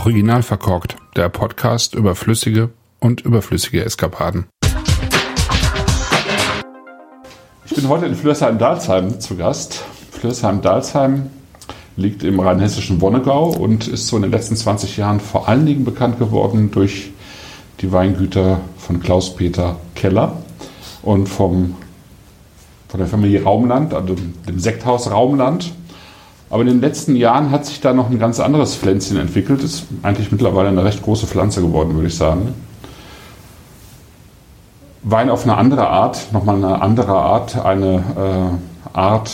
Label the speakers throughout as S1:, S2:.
S1: Original verkorkt, der Podcast über flüssige und überflüssige Eskapaden.
S2: Ich bin heute in Flörsheim-Dalsheim zu Gast. Flörsheim-Dalsheim liegt im rheinhessischen Wonnegau und ist so in den letzten 20 Jahren vor allen Dingen bekannt geworden durch die Weingüter von Klaus-Peter Keller und vom, von der Familie Raumland, also dem Sekthaus Raumland. Aber in den letzten Jahren hat sich da noch ein ganz anderes Pflänzchen entwickelt. Ist eigentlich mittlerweile eine recht große Pflanze geworden, würde ich sagen. Wein auf eine andere Art, nochmal eine andere Art, eine äh, Art,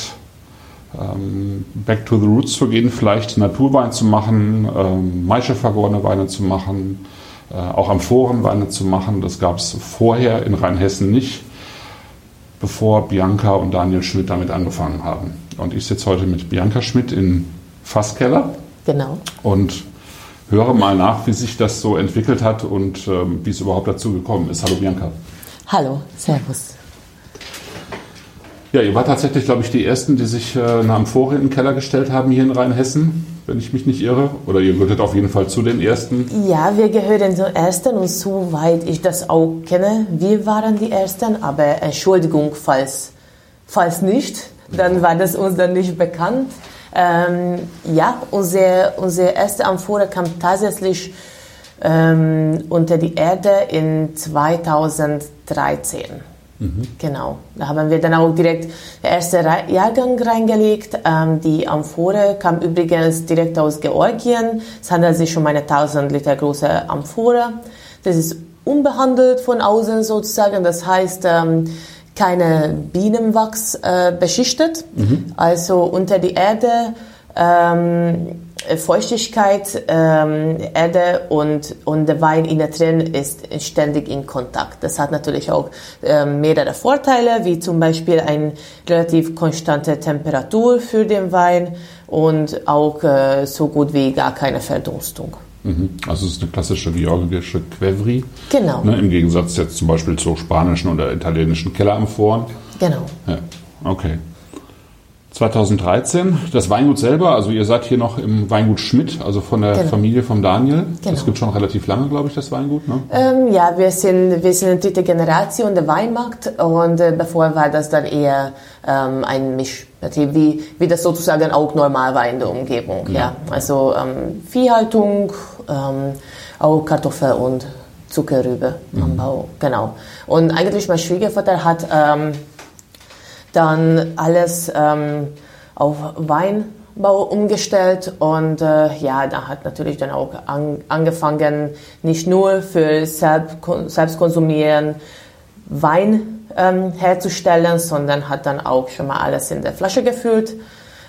S2: ähm, back to the roots zu gehen, vielleicht Naturwein zu machen, ähm, Maischevergorene Weine zu machen, äh, auch Amphorenweine zu machen. Das gab es vorher in Rheinhessen nicht, bevor Bianca und Daniel Schmidt damit angefangen haben. Und ich sitze heute mit Bianca Schmidt in Fasskeller.
S3: Genau.
S2: Und höre mal nach, wie sich das so entwickelt hat und ähm, wie es überhaupt dazu gekommen ist. Hallo Bianca.
S3: Hallo, Servus.
S2: Ja, ihr wart tatsächlich, glaube ich, die Ersten, die sich äh, eine Amphore in den Keller gestellt haben hier in Rheinhessen, wenn ich mich nicht irre. Oder ihr gehört auf jeden Fall zu den Ersten.
S3: Ja, wir gehören zu den Ersten und soweit ich das auch kenne, wir waren die Ersten. Aber Entschuldigung, falls, falls nicht, dann war das uns dann nicht bekannt. Ähm, ja, unsere, unsere erste Amphore kam tatsächlich ähm, unter die Erde in 2013. Mhm. Genau, da haben wir dann auch direkt den ersten Jahrgang reingelegt. Ähm, die Amphore kam übrigens direkt aus Georgien. Es handelt sich um eine 1000 Liter große Amphore. Das ist unbehandelt von außen sozusagen, das heißt, ähm, keine Bienenwachs äh, beschichtet, mhm. also unter die Erde. Ähm, Feuchtigkeit, ähm, Erde und, und der Wein innen drin ist ständig in Kontakt. Das hat natürlich auch ähm, mehrere Vorteile, wie zum Beispiel eine relativ konstante Temperatur für den Wein und auch äh, so gut wie gar keine Verdunstung.
S2: Mhm. Also es ist eine klassische georgische Quevri.
S3: Genau.
S2: Ne, Im Gegensatz jetzt zum Beispiel zu spanischen oder italienischen Kelleramphoren.
S3: Genau.
S2: Ja, okay. 2013, das Weingut selber, also ihr seid hier noch im Weingut Schmidt, also von der genau. Familie von Daniel. Genau. Das gibt schon relativ lange, glaube ich, das Weingut, ne?
S3: Ähm, ja, wir sind, wir sind dritte Generation der Weinmarkt und äh, bevor war das dann eher ähm, ein Mischbetrieb, wie, wie das sozusagen auch normal war in der Umgebung. Ja. ja. Also ähm, Viehhaltung, ähm, auch Kartoffel und Zuckerrübe mhm. Anbau, genau. Und eigentlich mein Schwiegervater hat ähm, dann alles ähm, auf Weinbau umgestellt und äh, ja, da hat natürlich dann auch an, angefangen, nicht nur für selbst, selbst konsumieren Wein ähm, herzustellen, sondern hat dann auch schon mal alles in der Flasche gefüllt.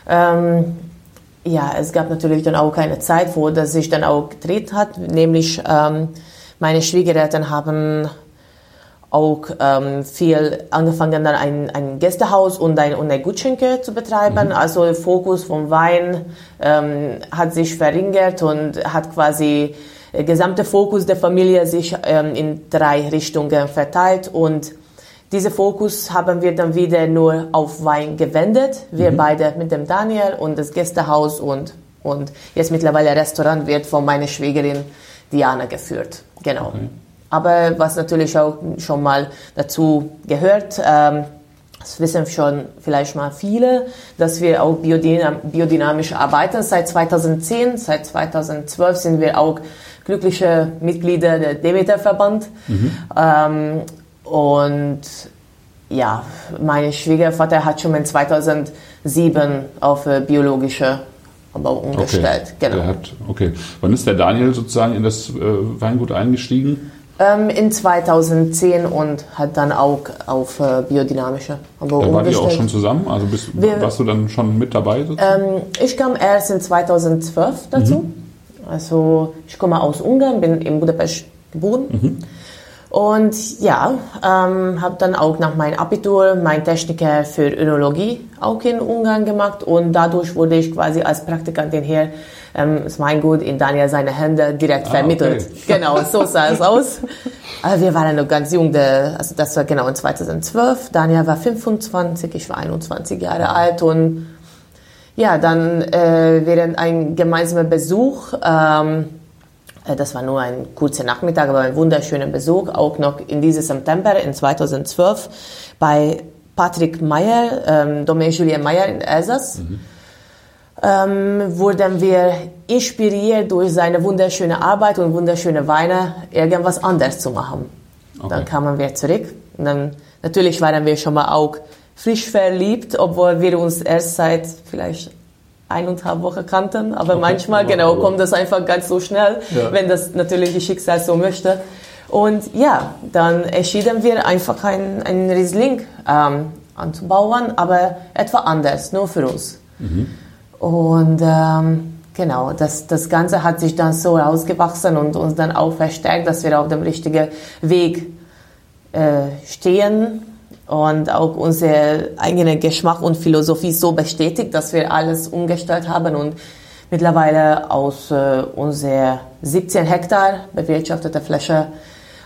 S3: Ähm, ja, es gab natürlich dann auch eine Zeit, wo das sich dann auch gedreht hat, nämlich ähm, meine Schwiegereltern haben auch ähm, viel angefangen, dann ein, ein Gästehaus und ein, und eine Gutschenke zu betreiben. Mhm. Also der Fokus vom Wein ähm, hat sich verringert und hat quasi der gesamte Fokus der Familie sich ähm, in drei Richtungen verteilt und diese Fokus haben wir dann wieder nur auf Wein gewendet. Wir mhm. beide mit dem Daniel und das Gästehaus und, und jetzt mittlerweile Restaurant wird von meiner Schwägerin Diana geführt. Genau. Okay. Aber was natürlich auch schon mal dazu gehört, ähm, das wissen schon vielleicht mal viele, dass wir auch biodynamisch arbeiten. Seit 2010, seit 2012 sind wir auch glückliche Mitglieder der Demeter-Verband. Mhm. Ähm, und ja, mein Schwiegervater hat schon in 2007 auf biologische Anbau umgestellt.
S2: Okay. Genau. Hat, okay. Wann ist der Daniel sozusagen in das äh, Weingut eingestiegen?
S3: Ähm, in 2010 und hat dann auch auf äh, biodynamische
S2: Anbau ja, Wart ihr auch schon zusammen? Also bist, Wir, warst du dann schon mit dabei?
S3: Ähm, ich kam erst in 2012 dazu. Mhm. Also ich komme aus Ungarn, bin in Budapest geboren. Mhm. Und ja, ähm, habe dann auch nach meinem Abitur mein Techniker für Önologie auch in Ungarn gemacht und dadurch wurde ich quasi als Praktikantin hier ähm, das Weingut in Daniel seine Hände direkt ah, vermittelt. Okay. Genau, so sah es aus. Aber wir waren noch ganz jung, also das war genau in 2012. Daniel war 25, ich war 21 Jahre alt und ja, dann äh, während ein gemeinsamer Besuch ähm, Äh, das war nur ein kurzer Nachmittag, aber ein wunderschöner Besuch, auch noch in diesem September in 2012 bei Patrick Meyer, ähm, Domaine Julien Meyer in Elsass. Mhm. Ähm, wurden wir inspiriert durch seine wunderschöne Arbeit und wunderschöne Weine, irgendwas anderes zu machen. Okay. Dann kamen wir zurück und dann natürlich waren wir schon mal auch frisch verliebt, obwohl wir uns erst seit vielleicht eineinhalb Wochen kannten. Aber okay. manchmal, genau, kommt das einfach ganz so schnell, ja. wenn das natürlich die Schicksal so möchte. Und ja, dann entschieden wir einfach ein, ein Riesling ähm, anzubauen, aber etwa anders, nur für uns. Mhm. Und ähm, genau, das, das Ganze hat sich dann so rausgewachsen und uns dann auch verstärkt, dass wir auf dem richtigen Weg äh, stehen und auch unser eigener Geschmack und Philosophie so bestätigt, dass wir alles umgestellt haben und mittlerweile aus äh, unserer 17 Hektar bewirtschaftete Fläche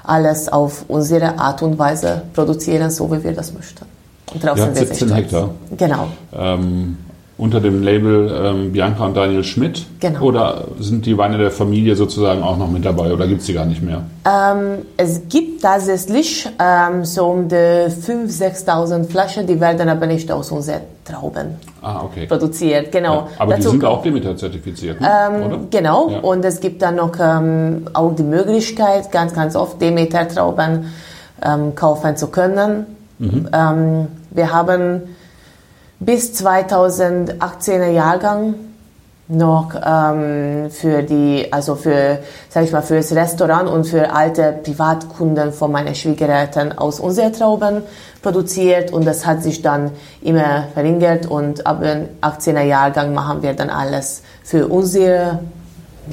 S3: alles auf unsere Art und Weise produzieren, so wie wir das möchten.
S2: Und darauf sind wir 17 Hektar.
S3: Genau.
S2: Ähm, unter dem Label ähm, Bianca und Daniel Schmidt?
S3: Genau.
S2: Oder sind die Weine der Familie sozusagen auch noch mit dabei oder gibt es die gar nicht mehr?
S3: Ähm, es gibt tatsächlich ähm, so um die 5.000, 6.000 Flaschen, die werden aber nicht aus unseren Trauben
S2: ah, okay.
S3: produziert. Genau. Ja,
S2: aber Dazu die sind auch Demeter zertifiziert, ne?
S3: Ähm, genau. Ja. Und es gibt dann noch ähm, auch die Möglichkeit, ganz, ganz oft Demeter Trauben ähm, kaufen zu können. Mhm. wir haben bis 2018er Jahrgang noch ähm, für die, also für, sag ich mal, für das Restaurant und für alte Privatkunden von meinen Schwiegereltern aus unseren Trauben produziert. Und das hat sich dann immer verringert. Und ab dem 18er Jahrgang machen wir dann alles für unsere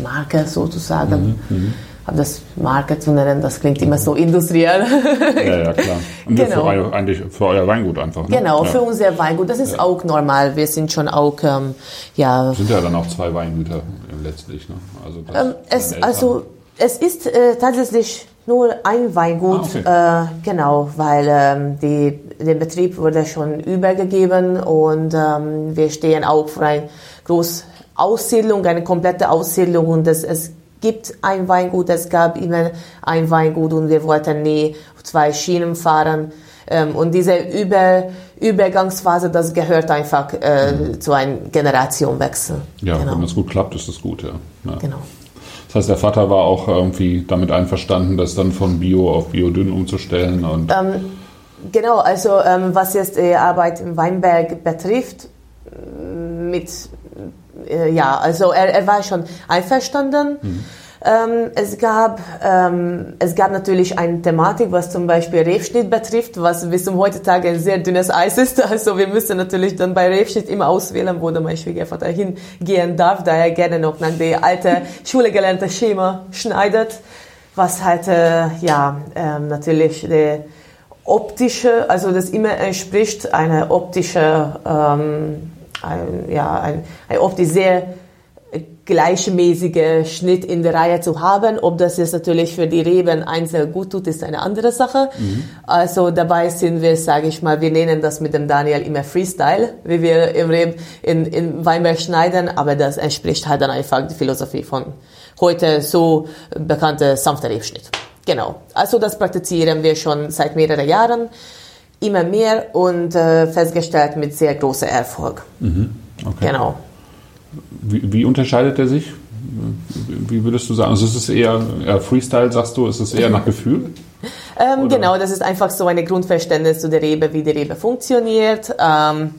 S3: Marke sozusagen. Mhm, mhm aber das Marke zu nennen, das klingt immer so industriell.
S2: ja, ja, klar. Und genau. für, euer, eigentlich für euer Weingut einfach. Ne?
S3: Genau,
S2: ja.
S3: für unser Weingut. Das ist ja. auch normal. Wir sind schon auch, ähm, ja.
S2: Sind ja dann auch zwei Weingüter letztlich, ne?
S3: Also, ähm, es, also es ist äh, tatsächlich nur ein Weingut, ah, okay. äh, genau, weil ähm, die, der Betrieb wurde schon übergegeben und ähm, wir stehen auch vor einer großen Aussiedlung, eine komplette Aussiedlung und es, es gibt ein Weingut, es gab immer ein Weingut und wir wollten nie zwei Schienen fahren. Ähm, und diese Über Übergangsphase, das gehört einfach äh, mhm. zu einem Generationenwechsel.
S2: Ja, genau. wenn das gut klappt, ist das gut, ja. ja.
S3: Genau.
S2: Das heißt, der Vater war auch irgendwie damit einverstanden, das dann von Bio auf Biodünn umzustellen. Und
S3: ähm, genau, also ähm, was jetzt die Arbeit im Weinberg betrifft, mit äh, ja, also er, er war schon einverstanden. Mhm. Ähm, es, gab, ähm, es gab natürlich eine Thematik, was zum Beispiel Rebschnitt betrifft, was bis zum heutzutage ein sehr dünnes Eis ist. Also wir müssen natürlich dann bei Rebschnitt immer auswählen, wo mein Schwiegervater hingehen darf, da er gerne noch nach der alten Schule gelernte Schema schneidet, was halt äh, ja ähm, natürlich der optische, also das immer entspricht eine optische ähm, ein, ja, ein, ein oft sehr gleichmäßige Schnitt in der Reihe zu haben. Ob das jetzt natürlich für die Reben einzeln gut tut, ist eine andere Sache. Mhm. Also dabei sind wir, sage ich mal, wir nennen das mit dem Daniel immer Freestyle, wie wir im Reb in, in Weinberg schneiden, aber das entspricht halt dann einfach die Philosophie von heute so bekannte sanfter Rebschnitt. Genau. Also das praktizieren wir schon seit mehreren Jahren immer mehr und äh, festgestellt mit sehr großem Erfolg. Mhm. Okay. Genau.
S2: Wie, wie, unterscheidet er sich? Wie würdest du sagen? Also ist es eher, eher Freestyle, sagst du? Ist es eher nach Gefühl?
S3: ähm, genau, das ist einfach so ein Grundverständnis zu der Rebe, wie die Rebe funktioniert ähm,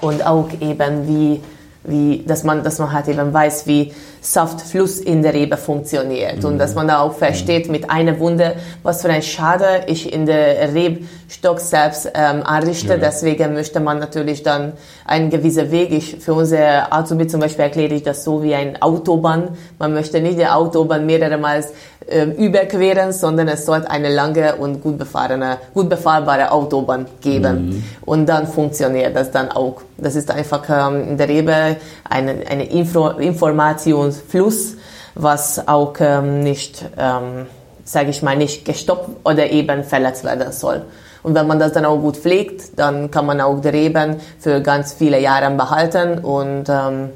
S3: und auch eben wie wie, dass man, dass man halt eben weiß, wie Saftfluss in der Rebe funktioniert und dass man da auch versteht mit einer Wunde, was für ein Schade ich in der Rebstock selbst ähm, anrichte. Ja. Deswegen möchte man natürlich dann einen gewissen Weg. Ich, für unser Azubi zum Beispiel erkläre ich das so wie ein Autobahn. Man möchte nicht die Autobahn mehrere Mal ähm, überqueren, sondern es sollte eine lange und gut befahrene, gut befahrbare Autobahn geben. Mhm. Und dann funktioniert das dann auch. Das ist einfach ähm, in der Rebe eine, eine Info Informationsfluss, was auch ähm, nicht, ähm, sage ich mal, nicht gestoppt oder eben verletzt werden soll. Und wenn man das dann auch gut pflegt, dann kann man auch die Reben für ganz viele Jahre behalten und ähm,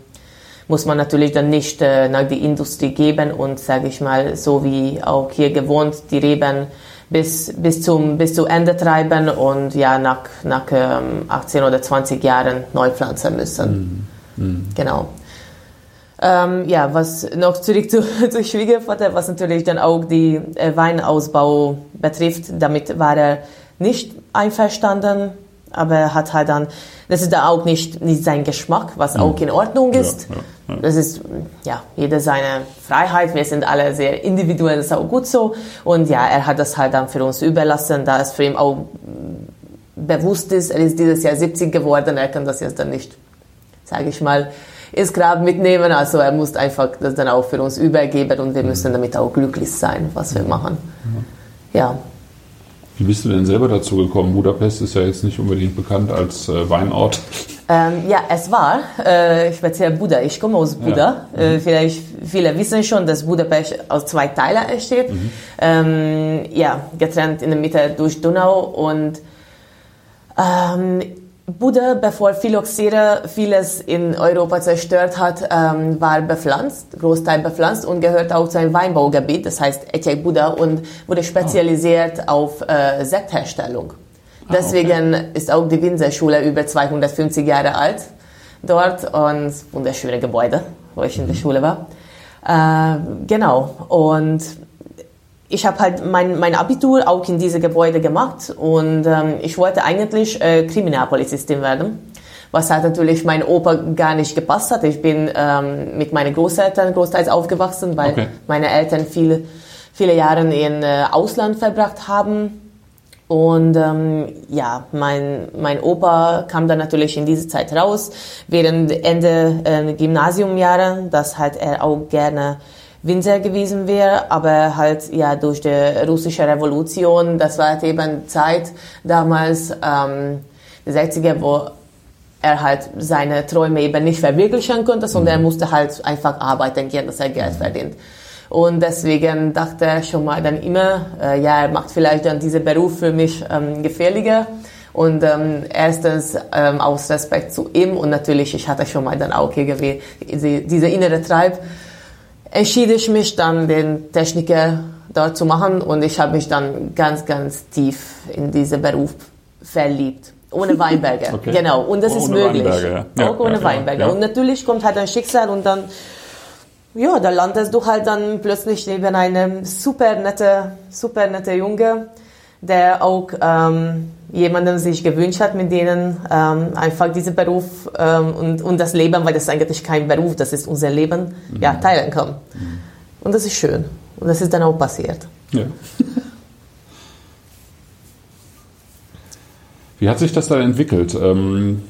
S3: muss man natürlich dann nicht äh, nach die Industrie geben und, sage ich mal, so wie auch hier gewohnt, die Reben bis, bis, zum, bis zu Ende treiben und ja, nach, nach ähm, 18 oder 20 Jahren neu pflanzen müssen. Mhm. Mhm. Genau. Ähm, ja, was noch zurück zu, zu Schwiegervater, was natürlich dann auch die äh, Weinausbau betrifft, damit war er nicht einverstanden, aber er hat halt dann, das ist da auch nicht, nicht sein Geschmack, was auch in Ordnung ist. Ja, ja, ja. Das ist, ja, jeder seine Freiheit, wir sind alle sehr individuell, das ist auch gut so. Und ja, er hat das halt dann für uns überlassen, da es für ihn auch bewusst ist, er ist dieses Jahr 70 geworden, er kann das jetzt dann nicht, sage ich mal, ins Grab mitnehmen. Also er muss einfach das dann auch für uns übergeben und wir müssen damit auch glücklich sein, was wir machen. Ja.
S2: Wie bist du denn selber dazu gekommen? Budapest ist ja jetzt nicht unbedingt bekannt als äh, Weinort.
S3: Ähm, ja, es war äh, speziell Buda. Ich komme aus Buda. Ja. Äh, vielleicht viele wissen schon, dass Budapest aus zwei Teilen entsteht. Mhm. Ähm, ja, getrennt in der Mitte durch Donau und ähm, Buddha, bevor Phylloxera vieles in Europa zerstört hat, ähm, war bepflanzt, Großteil bepflanzt und gehört auch zu einem Weinbaugebiet, das heißt Etiek Buddha und wurde spezialisiert oh. auf äh, Sektherstellung. Ah, Deswegen okay. ist auch die Winzerschule über 250 Jahre alt dort und wunderschöne Gebäude, wo ich in der mhm. Schule war. Äh, genau. Und ich habe halt mein, mein Abitur auch in diese Gebäude gemacht und ähm, ich wollte eigentlich äh, Kriminalpolizistin werden, was halt natürlich mein Opa gar nicht gepasst hat. Ich bin ähm, mit meinen Großeltern großteils aufgewachsen, weil okay. meine Eltern viele, viele Jahre in äh, Ausland verbracht haben. Und ähm, ja, mein, mein Opa kam dann natürlich in diese Zeit raus, während Ende äh, Gymnasiumjahre, dass halt er auch gerne Winzer gewesen wäre, aber halt ja durch die russische Revolution, das war halt eben Zeit damals, ähm, die 60er, wo er halt seine Träume eben nicht verwirklichen konnte, sondern er mhm. musste halt einfach arbeiten gehen, dass er Geld verdient. Und deswegen dachte er schon mal dann immer, äh, ja, er macht vielleicht dann diesen Beruf für mich ähm, gefährlicher. Und ähm, erstens ähm, aus Respekt zu ihm und natürlich, ich hatte schon mal dann auch irgendwie diese, diese innere Treib entschied ich mich dann, den Techniker dort zu machen und ich habe mich dann ganz, ganz tief in diesen Beruf verliebt. Ohne Weinberger, okay. genau. Und das oh, ist möglich. Ja. Auch ohne ja, Weinberger. Ja. Und natürlich kommt halt ein Schicksal und dann, ja, da landest du halt dann plötzlich neben einem super nette, super nette Junge, der auch ähm, jemanden sich gewünscht hat, mit denen ähm, einfach diesen Beruf ähm, und, und das Leben, weil das ist eigentlich kein Beruf, das ist unser Leben, mhm. ja, teilen kann. Mhm. Und das ist schön. Und das ist dann auch passiert. Ja.
S2: Wie hat sich das dann entwickelt? Ähm,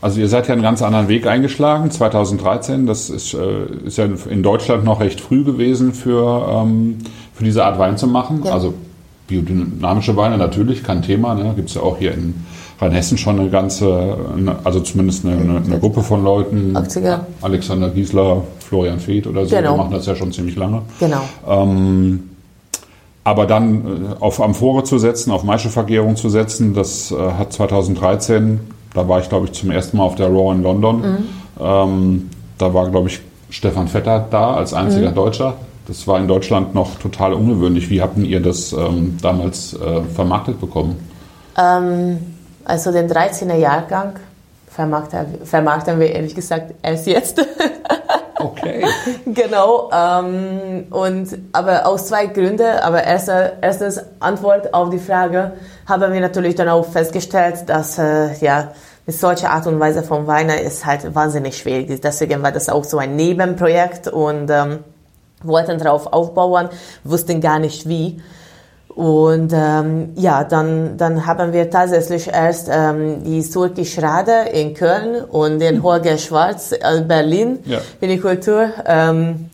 S2: also ihr seid ja einen ganz anderen Weg eingeschlagen, 2013. Das ist, äh, ist ja in Deutschland noch recht früh gewesen für, ähm, für diese Art Wein zu machen. Ja. Also biodynamische Weine natürlich, kein Thema. Ne? Gibt es ja auch hier in Rheinhessen schon eine ganze, also zumindest eine, eine, eine Gruppe von Leuten. 80er. Alexander Giesler, Florian Feeth oder so, genau. die machen das ja schon ziemlich lange.
S3: Genau.
S2: Ähm, aber dann äh, auf Amphore zu setzen, auf Maischevergärung zu setzen, das äh, hat 2013, da war ich glaube ich zum ersten Mal auf der Raw in London. Mhm. Ähm, da war glaube ich Stefan Vetter da als einziger mhm. Deutscher. Das war in Deutschland noch total ungewöhnlich. Wie habt ihr das ähm, damals äh, vermarktet bekommen?
S3: Ähm, also den 13er Jahrgang vermarkten, vermarkten wir ehrlich gesagt erst jetzt.
S2: okay.
S3: genau. Ähm, und, aber aus zwei Gründen. Aber erster, erstens Antwort auf die Frage haben wir natürlich dann auch festgestellt, dass äh, ja mit solcher Art und Weise von Weiner ist halt wahnsinnig schwierig. Deswegen war das auch so ein Nebenprojekt und ähm, wollten darauf aufbauen, wussten gar nicht wie. Und ähm, ja, dann, dann haben wir tatsächlich erst ähm, die Surki Schrade in Köln und den hm. Holger Schwarz in Berlin, ja. Vinikultur, ähm,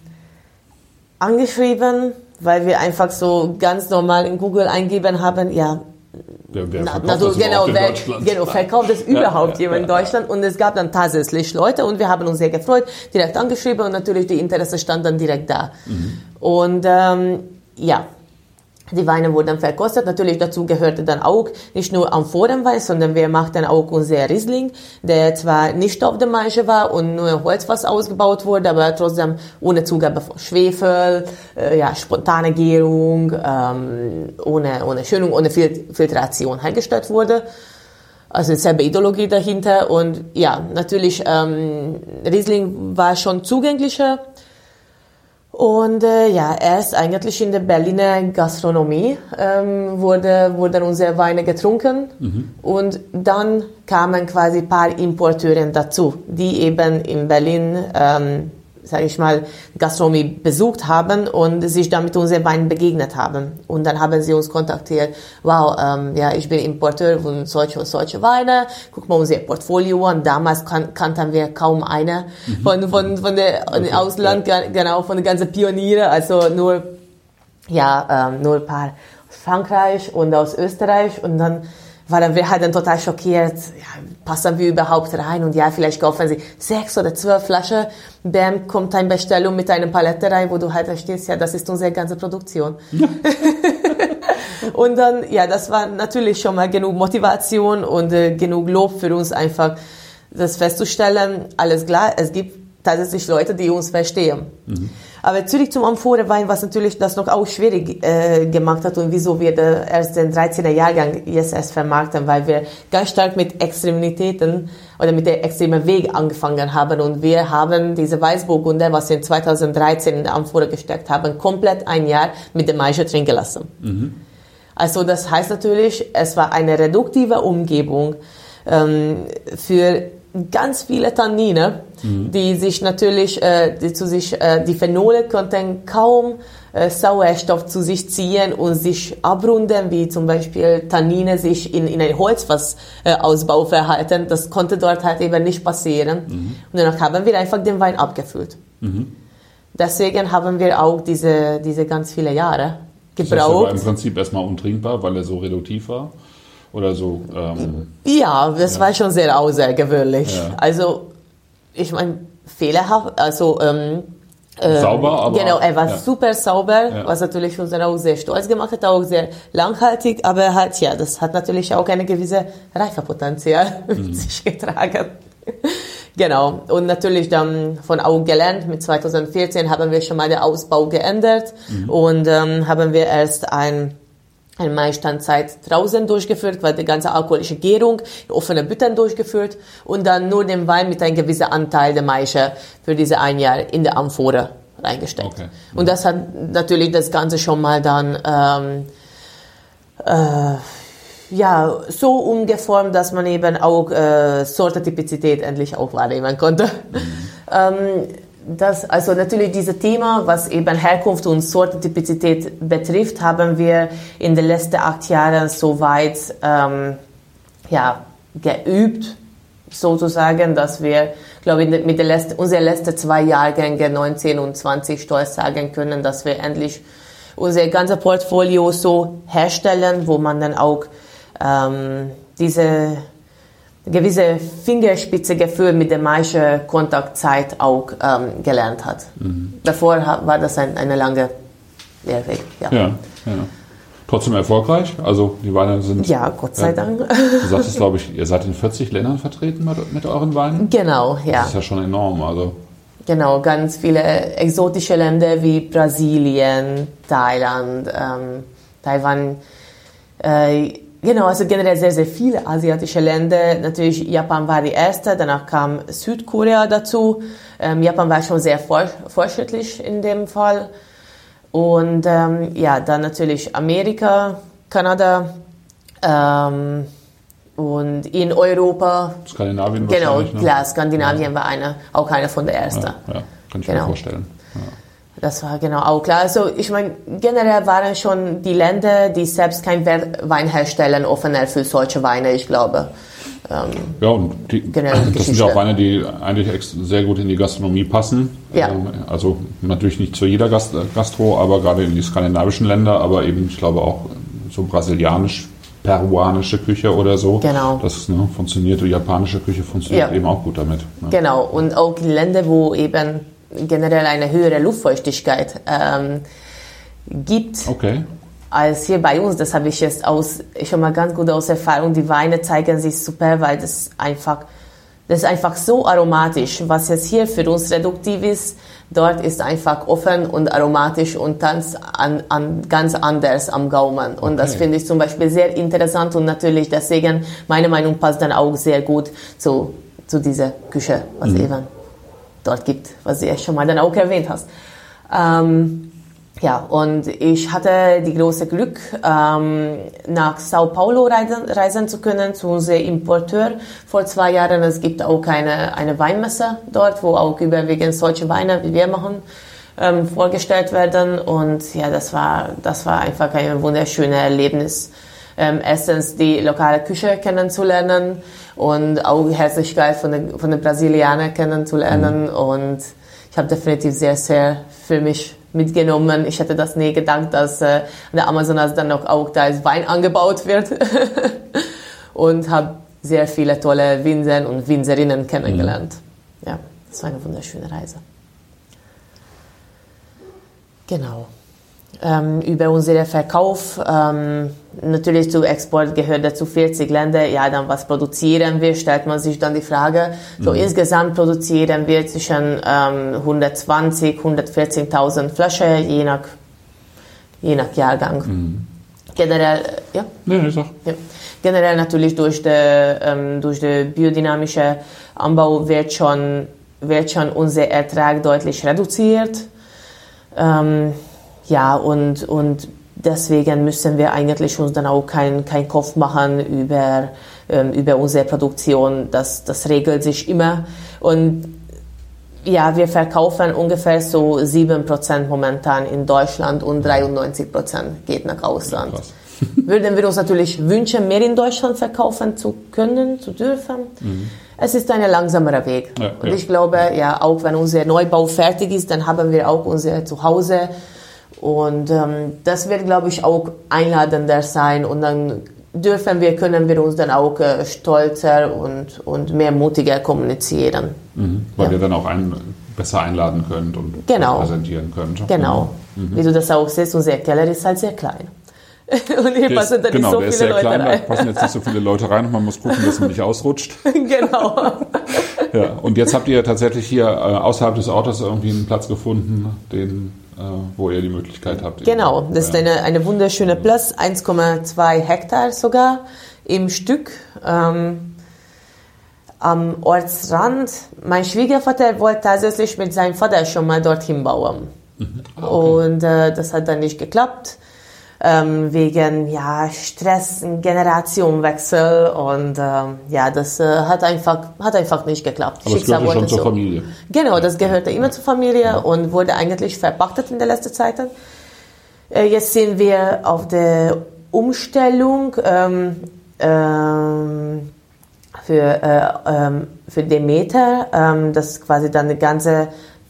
S3: angeschrieben, weil wir einfach so ganz normal in Google eingeben haben, ja,
S2: Wer, wer verkauft Na, also, das
S3: genau,
S2: wer,
S3: genau, verkauft es überhaupt ja, jemand in Deutschland? Und es gab dann tatsächlich Leute und wir haben uns sehr gefreut, direkt angeschrieben und natürlich die Interesse stand dann direkt da. Mhm. Und ähm, ja, Die Weine wurden verkostet. Natürlich dazu gehörte dann auch nicht nur Amphorenwein, sondern wir machten auch unser Riesling, der zwar nicht auf der Maische war und nur Holzfass ausgebaut wurde, aber trotzdem ohne Zugabe von Schwefel, äh, ja, spontane Gärung, ähm, ohne, ohne Schönung, ohne Fil Filtration hergestellt wurde. Also dieselbe Ideologie dahinter und ja, natürlich ähm, Riesling war schon zugänglicher und äh, ja, erst eigentlich in der Berliner Gastronomie ähm, wurde, wurden unsere Weine getrunken. Mhm. Und dann kamen quasi ein paar Importeure dazu, die eben in Berlin ähm, sage ich mal, Gastronomie besucht haben und sich dann mit unseren Weinen begegnet haben. Und dann haben sie uns kontaktiert, wow, ähm, ja, ich bin Importeur von solche und solche Weine, guck mal unser Portfolio an. Damals kan kannten wir kaum eine mhm. von, von, von der okay. Ausland, genau, von den ganzen Pioniere, also nur, ja, ähm, nur ein paar aus Frankreich und aus Österreich und dann waren wir halt dann total schockiert, ja, passen wir überhaupt rein? Und ja, vielleicht kaufen sie sechs oder zwölf Flaschen, bam, kommt eine Bestellung mit einer Palette rein, wo du halt verstehst, ja, das ist unsere ganze Produktion. und dann, ja, das war natürlich schon mal genug Motivation und äh, genug Lob für uns einfach, das festzustellen, alles klar, es gibt tatsächlich Leute, die uns verstehen. Mhm. Aber zurück zum Amphorewein, was natürlich das noch auch schwierig äh, gemacht hat und wieso wir erst den 13er Jahrgang jetzt erst vermarkten, weil wir ganz stark mit Extremitäten oder mit der extremen Weg angefangen haben und wir haben diese Weißburgunder, was wir in 2013 in der Amphore gesteckt haben, komplett ein Jahr mit dem Maische trinken lassen. Mhm. Also das heißt natürlich, es war eine reduktive Umgebung ähm, für ganz viele Tannine, mhm. die sich natürlich, äh, die zu sich, äh, die Phenole konnten kaum äh, Sauerstoff zu sich ziehen und sich abrunden, wie zum Beispiel Tannine sich in, in ein Holzfassausbau äh, verhalten. Das konnte dort halt eben nicht passieren. Mhm. Und danach haben wir einfach den Wein abgefüllt. Mhm. Deswegen haben wir auch diese, diese ganz viele Jahre gebraucht. Das
S2: war im Prinzip erstmal untrinkbar, weil er so reduktiv war oder so. Ähm,
S3: ja, das ja. war schon sehr außergewöhnlich. Ja. Also, ich meine, fehlerhaft, also ähm,
S2: ähm, sauber, aber.
S3: Genau, er war ja. super sauber, ja. was natürlich uns dann auch sehr stolz gemacht hat, auch sehr langhaltig, aber halt, ja, das hat natürlich auch eine gewisse Reifepotenzial mhm. mit sich getragen. genau, und natürlich dann von auch gelernt, mit 2014 haben wir schon mal den Ausbau geändert mhm. und ähm, haben wir erst ein eine Maistandzeit draußen durchgeführt, weil die ganze alkoholische Gärung in offenen Bütten durchgeführt und dann nur den Wein mit einem gewissen Anteil der Maische für diese ein Jahr in der Amphore reingesteckt. Okay. Und das hat natürlich das Ganze schon mal dann ähm, äh, ja, so umgeformt, dass man eben auch äh, Sortetypizität endlich auch wahrnehmen konnte. Mhm. ähm, das, also natürlich dieses Thema, was eben Herkunft und Sortentypizität betrifft, haben wir in den letzten acht Jahren soweit ähm, ja, geübt, sozusagen, dass wir, glaube ich, mit den letzten, unseren letzten zwei Jahrgänge 19 und 20 stolz sagen können, dass wir endlich unser ganzes Portfolio so herstellen, wo man dann auch ähm, diese gewisse Fingerspitzegefühl mit der Maische Kontaktzeit auch ähm, gelernt hat. Mhm. Davor war das ein, eine lange Lehrweg.
S2: Ja. ja, ja. Trotzdem erfolgreich. Also die Weine sind.
S3: Ja, Gott sei äh, Dank.
S2: Du sagtest, glaube ich, ihr seid in 40 Ländern vertreten mit, mit euren Weinen.
S3: Genau, ja.
S2: Das ist ja schon enorm. Also
S3: Genau, ganz viele exotische Länder wie Brasilien, Thailand, ähm, Taiwan. Äh, Genau, also generell sehr, sehr viele asiatische Länder. Natürlich Japan war die erste, danach kam Südkorea dazu. Ähm, Japan war schon sehr fortschrittlich in dem Fall. Und ähm, ja, dann natürlich Amerika, Kanada ähm, und in Europa.
S2: Skandinavien
S3: Genau, klar, Skandinavien ja. war eine, auch eine von der ersten. Ja,
S2: ja kann ich genau. mir vorstellen.
S3: Das war genau auch klar. Also ich meine, generell waren schon die Länder, die selbst kein Wein herstellen, offener für solche Weine, ich glaube.
S2: Ähm, ja, und die, das sind ja auch Weine, die eigentlich sehr gut in die Gastronomie passen. Ja. Ähm, also natürlich nicht zu jeder Gast, Gastro, aber gerade in die skandinavischen Länder, aber eben, ich glaube auch so brasilianisch, peruanische Küche oder so.
S3: Genau.
S2: Das ne, funktioniert, die japanische Küche funktioniert ja. eben auch gut damit.
S3: Ne? Genau, und auch Länder, wo eben generell eine höhere Luftfeuchtigkeit ähm, gibt.
S2: Okay.
S3: als hier bei uns, das habe ich jetzt aus, schon mal ganz gut aus Erfahrung, die Weine zeigen sich super, weil das einfach, das ist einfach so aromatisch. Was jetzt hier für uns reduktiv ist, dort ist einfach offen und aromatisch und ganz, an, an, ganz anders am Gaumen. Und okay. das finde ich zum Beispiel sehr interessant und natürlich deswegen, meine Meinung passt dann auch sehr gut zu, zu dieser Küche, was mhm. eben dort gibt, was du ja schon mal dann auch erwähnt hast. Ähm, ja, und ich hatte die große Glück, ähm, nach Sao Paulo reisen, reisen zu können, zu unserem Importeur vor zwei Jahren. Es gibt auch eine, eine Weinmesse dort, wo auch überwiegend solche Weine, wie wir machen, ähm, vorgestellt werden. Und ja, das war, das war einfach ein wunderschönes Erlebnis. Ähm, erstens die lokale Küche kennenzulernen und auch Herzlichkeit von den, von den Brasilianern kennenzulernen. Mhm. Und ich habe definitiv sehr, sehr für mich mitgenommen. Ich hätte das nie gedacht, dass äh, der Amazonas dann noch auch da Wein angebaut wird. und habe sehr viele tolle Winzer und Winzerinnen kennengelernt. Mhm. Ja, das war eine wunderschöne Reise. Genau ähm, über unseren Verkauf. Ähm, natürlich zu Export gehört dazu 40 Länder. Ja, dann was produzieren wir, stellt man sich dann die Frage. So mhm. insgesamt produzieren wir zwischen ähm, 120, 114.000 Flaschen, je nach, je nach Jahrgang. Mhm. Generell, ja? Nee, ich sag. ja. Generell natürlich durch den ähm, durch de biodynamischen Anbau wird schon, wird schon unser Ertrag deutlich reduziert. Ähm, ja, und, und deswegen müssen wir eigentlich uns dann auch keinen kein Kopf machen über, ähm, über unsere Produktion. Das, das regelt sich immer. Und ja, wir verkaufen ungefähr so 7% momentan in Deutschland und 93% geht nach Ausland. Ja, Würden wir uns natürlich wünschen, mehr in Deutschland verkaufen zu können, zu dürfen. Mhm. Es ist ein langsamer Weg. Ja, und ja. ich glaube, ja, auch wenn unser Neubau fertig ist, dann haben wir auch unser Zuhause und ähm, das wird, glaube ich, auch einladender sein und dann dürfen wir, können wir uns dann auch äh, stolzer und, und mehr mutiger kommunizieren.
S2: Mhm, weil ja. ihr dann auch ein, besser einladen könnt und genau. präsentieren könnt.
S3: Genau. Mhm. Wie du das auch siehst, unser Keller ist halt sehr klein.
S2: und hier passen dann genau, nicht so viele Leute klein, rein. Da passen jetzt nicht so viele Leute rein und man muss gucken, dass man nicht ausrutscht. genau. ja, und jetzt habt ihr tatsächlich hier äh, außerhalb des Autos irgendwie einen Platz gefunden, den wo ihr die Möglichkeit habt.
S3: Genau, das ist eine, eine wunderschöne Platz, 1,2 Hektar sogar im Stück. Ähm, am Ortsrand. Mein Schwiegervater wollte tatsächlich mit seinem Vater schon mal dorthin bauen. Mhm. Ah, okay. Und äh, das hat dann nicht geklappt ähm, wegen ja, Stress, Generationenwechsel und ähm, ja, das äh, hat, einfach, hat einfach nicht geklappt.
S2: Aber Schicksal das gehörte schon zur Familie.
S3: Genau, das gehörte immer zur Familie ja. und wurde eigentlich verpachtet in der letzten Zeit. Äh, jetzt sind wir auf der Umstellung ähm, ähm, für, äh, ähm, für Demeter, ähm, das quasi dann eine ganze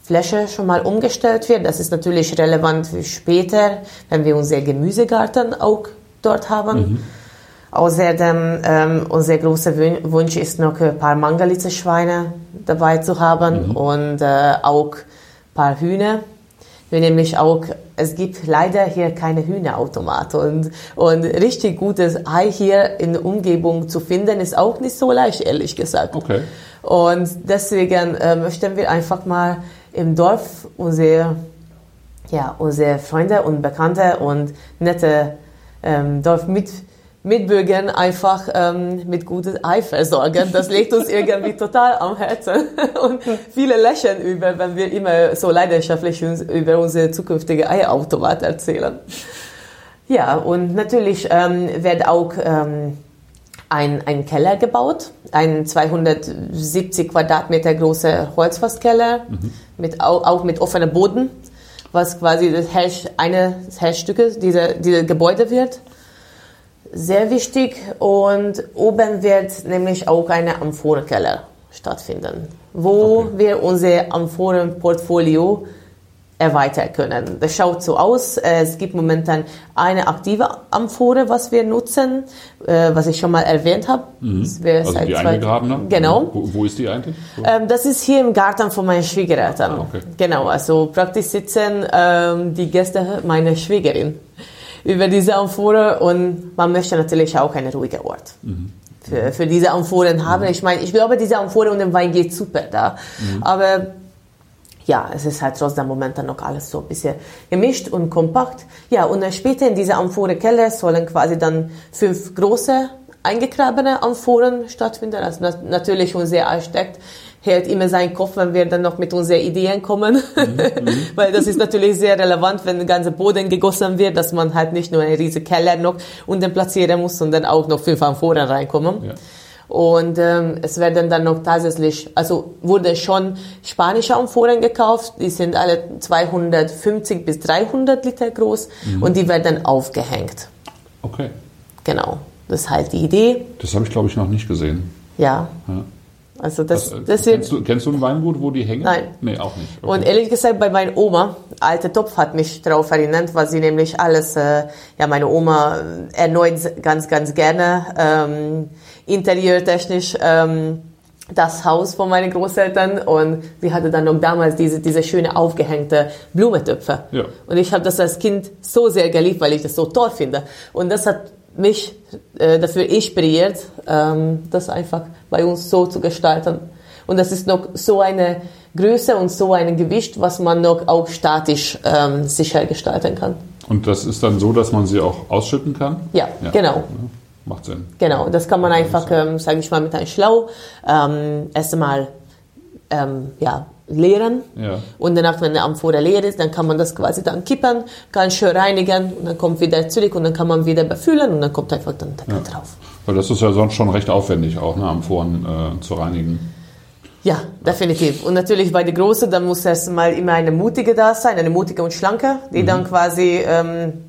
S3: Fläche schon mal umgestellt wird. Das ist natürlich relevant für später, wenn wir unser Gemüsegarten auch dort haben. Mhm. Außerdem, ähm, unser großer Wunsch ist noch ein paar Mangalitze-Schweine dabei zu haben mhm. und äh, auch ein paar Hühner. Wir nämlich auch, es gibt leider hier keine Hühnerautomate und, und richtig gutes Ei hier in der Umgebung zu finden ist auch nicht so leicht, ehrlich gesagt. Okay. Und deswegen äh, möchten wir einfach mal im Dorf unsere, ja, unsere Freunde und Bekannte und nette ähm, Dorfmit einfach ähm, mit gutem Ei versorgen. Das liegt uns irgendwie total am Herzen. Und viele lächeln über, wenn wir immer so leidenschaftlich uns über unsere zukünftige Eierautomat erzählen. Ja, und natürlich ähm, wird auch ähm, ein, ein Keller gebaut, ein 270 Quadratmeter großer Holzfasskeller, mhm. mit, auch, auch mit offenem Boden, was quasi das Herrsch, eine des Herrschstückes dieser, dieser Gebäude wird. Sehr wichtig und oben wird nämlich auch eine Amphorenkeller stattfinden, wo okay. wir unser Amphorenportfolio erweitern können. Das schaut so aus. Es gibt momentan eine aktive Amphore, was wir nutzen, äh, was ich schon mal erwähnt habe.
S2: Mhm. also die eingegrabene?
S3: Genau.
S2: Wo, wo, ist die eigentlich?
S3: Ähm, das ist hier im Garten von meinen Schwiegereltern. Ah, okay. Genau, also praktisch sitzen ähm, die Gäste meiner Schwiegerin. über diese Amphore und man möchte natürlich auch einen ruhigen Ort. Für, für diese Amphoren haben. Ich meine, ich glaube, diese Amphore und der Wein geht super da. Aber ja, es ist halt trotzdem momentan noch alles so ein bisschen gemischt und kompakt. Ja, und dann später in dieser Amphore-Keller sollen quasi dann fünf große eingegrabene Amphoren stattfinden. Also nat natürlich unser Architekt hält immer seinen Kopf, wenn wir dann noch mit unseren Ideen kommen. Mhm. Weil das ist natürlich sehr relevant, wenn der ganze Boden gegossen wird, dass man halt nicht nur einen riesigen Keller noch unten platzieren muss, sondern auch noch fünf Amphoren reinkommen. Ja. Und ähm, es werden dann noch tatsächlich, also wurde schon spanische Amphoren gekauft, die sind alle 250 bis 300 Liter groß mhm. und die werden aufgehängt.
S2: Okay.
S3: Genau, das ist halt die Idee.
S2: Das habe ich glaube ich noch nicht gesehen.
S3: Ja. ja. Also das,
S2: Was, das kennst, du, kennst du ein Weingut, wo die hängen?
S3: Nein.
S2: Nee, auch nicht.
S3: Okay. Und ehrlich gesagt, bei meiner Oma, alte Topf hat mich darauf erinnert, weil sie nämlich alles, äh, ja, meine Oma erneut ganz, ganz gerne ähm, interieurtechnisch ähm, das Haus von meinen Großeltern und sie hatte dann noch damals diese, diese schöne aufgehängte Blumentöpfe. Ja. Und ich habe das als Kind so sehr geliebt, weil ich das so toll finde. Und das hat mich äh, dafür inspiriert, ähm, das einfach bei uns so zu gestalten. Und das ist noch so eine Größe und so ein Gewicht, was man noch auch statisch ähm, sicher gestalten kann.
S2: Und das ist dann so, dass man sie auch ausschütten kann?
S3: Ja, ja. genau.
S2: Macht Sinn.
S3: Genau, das kann man einfach, ähm, sage ich mal, mit einem Schlau ähm, erst einmal ähm, ja, leeren. Ja. Und danach, wenn der Amphore leer ist, dann kann man das quasi dann kippen, ganz schön reinigen und dann kommt wieder zurück und dann kann man wieder befüllen und dann kommt einfach dann Deckel ja. drauf.
S2: Weil das ist ja sonst schon recht aufwendig auch, ne, Amphoren äh, zu reinigen.
S3: Ja, definitiv. Und natürlich bei der Großen, dann muss erstmal immer eine mutige da sein, eine mutige und schlanke, die mhm. dann quasi ähm,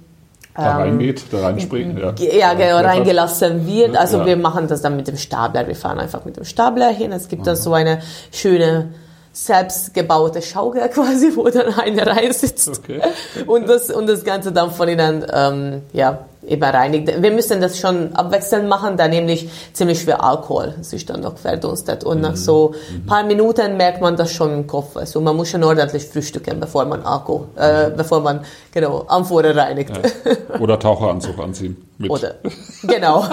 S2: da ähm, reingeht, da reinspringt, ja.
S3: Ja, genau, reingelassen wird. Also ja. wir machen das dann mit dem Stapler. Wir fahren einfach mit dem Stapler hin. Es gibt dann so eine schöne selbstgebaute Schaukel quasi, wo dann einer reinsitzt okay. und, das, und das Ganze dann von innen ähm, ja, eben reinigt. Wir müssen das schon abwechselnd machen, da nämlich ziemlich viel Alkohol sich dann noch verdunstet und mhm. nach so ein paar Minuten merkt man das schon im Kopf. Also man muss schon ordentlich frühstücken, bevor man Alkohol, äh, bevor man genau Amphore reinigt.
S2: Ja. Oder Taucheranzug anziehen.
S3: Mit. Oder, genau.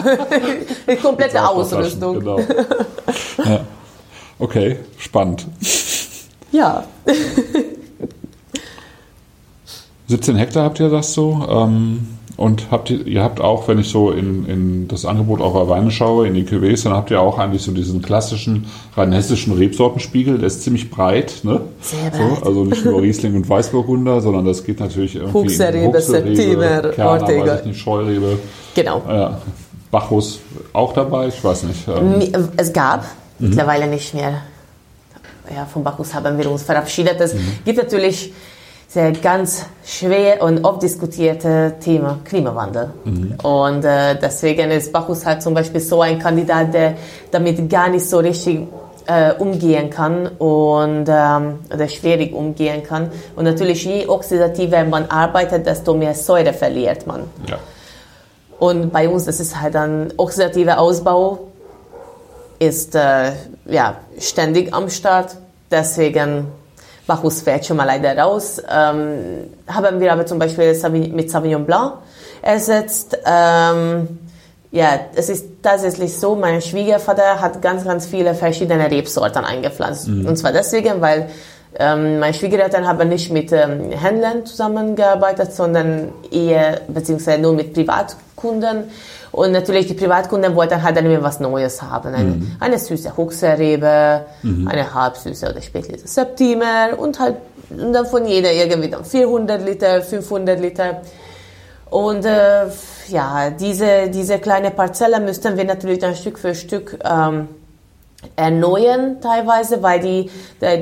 S3: Komplette Ausrüstung. Genau.
S2: Ja. Okay, spannend.
S3: Ja.
S2: 17 Hektar habt ihr das so? Ähm, und habt ihr, ihr habt auch, wenn ich so in, in das Angebot eurer Weine schaue, in die Cuvées, dann habt ihr auch eigentlich so diesen klassischen rheinhessischen Rebsortenspiegel, der ist ziemlich breit, ne?
S3: Sehr breit.
S2: So, also nicht nur Riesling und Weißburgunder, sondern das geht natürlich irgendwie
S3: Huxerrebe,
S2: Huxerrebe
S3: Septimer,
S2: Kerner, weiß ich nicht, Scheurebe.
S3: Genau.
S2: Ja, Bacchus auch dabei, ich weiß nicht.
S3: Ähm. Es gab, mhm. mittlerweile nicht mehr. Ja, von Bacchus haben wir uns verabschiedet. Es mhm. gibt natürlich sehr ganz schwer und oft diskutierte Thema Klimawandel. Mhm. Und äh, deswegen ist Bacchus halt zum Beispiel so ein Kandidat, der damit gar nicht so richtig äh, umgehen kann und ähm, oder schwierig umgehen kann. Und natürlich, je oxidativer man arbeitet, desto mehr Säure verliert man. Ja. Und bei uns das ist halt ein oxidativer Ausbau ist äh, ja, ständig am Start. Deswegen Bacchus fällt schon mal leider raus. Ähm, haben wir aber zum Beispiel mit Sauvignon Blanc ersetzt. Ähm, ja, es ist tatsächlich so, mein Schwiegervater hat ganz, ganz viele verschiedene Rebsorten eingepflanzt. Mhm. Und zwar deswegen, weil ähm, meine Schwiegereltern haben nicht mit ähm, Händlern zusammengearbeitet, sondern eher, beziehungsweise nur mit Privatkunden. Und natürlich, die Privatkunden wollten halt dann immer was Neues haben. Eine, mhm. eine süße Huxerrebe, mhm. eine halbsüße oder spätlese Septimer und halt und dann von jeder irgendwie dann 400 Liter, 500 Liter. Und äh, ja, diese, diese kleine Parzelle müssten wir natürlich dann Stück für Stück ähm, erneuern teilweise, weil die,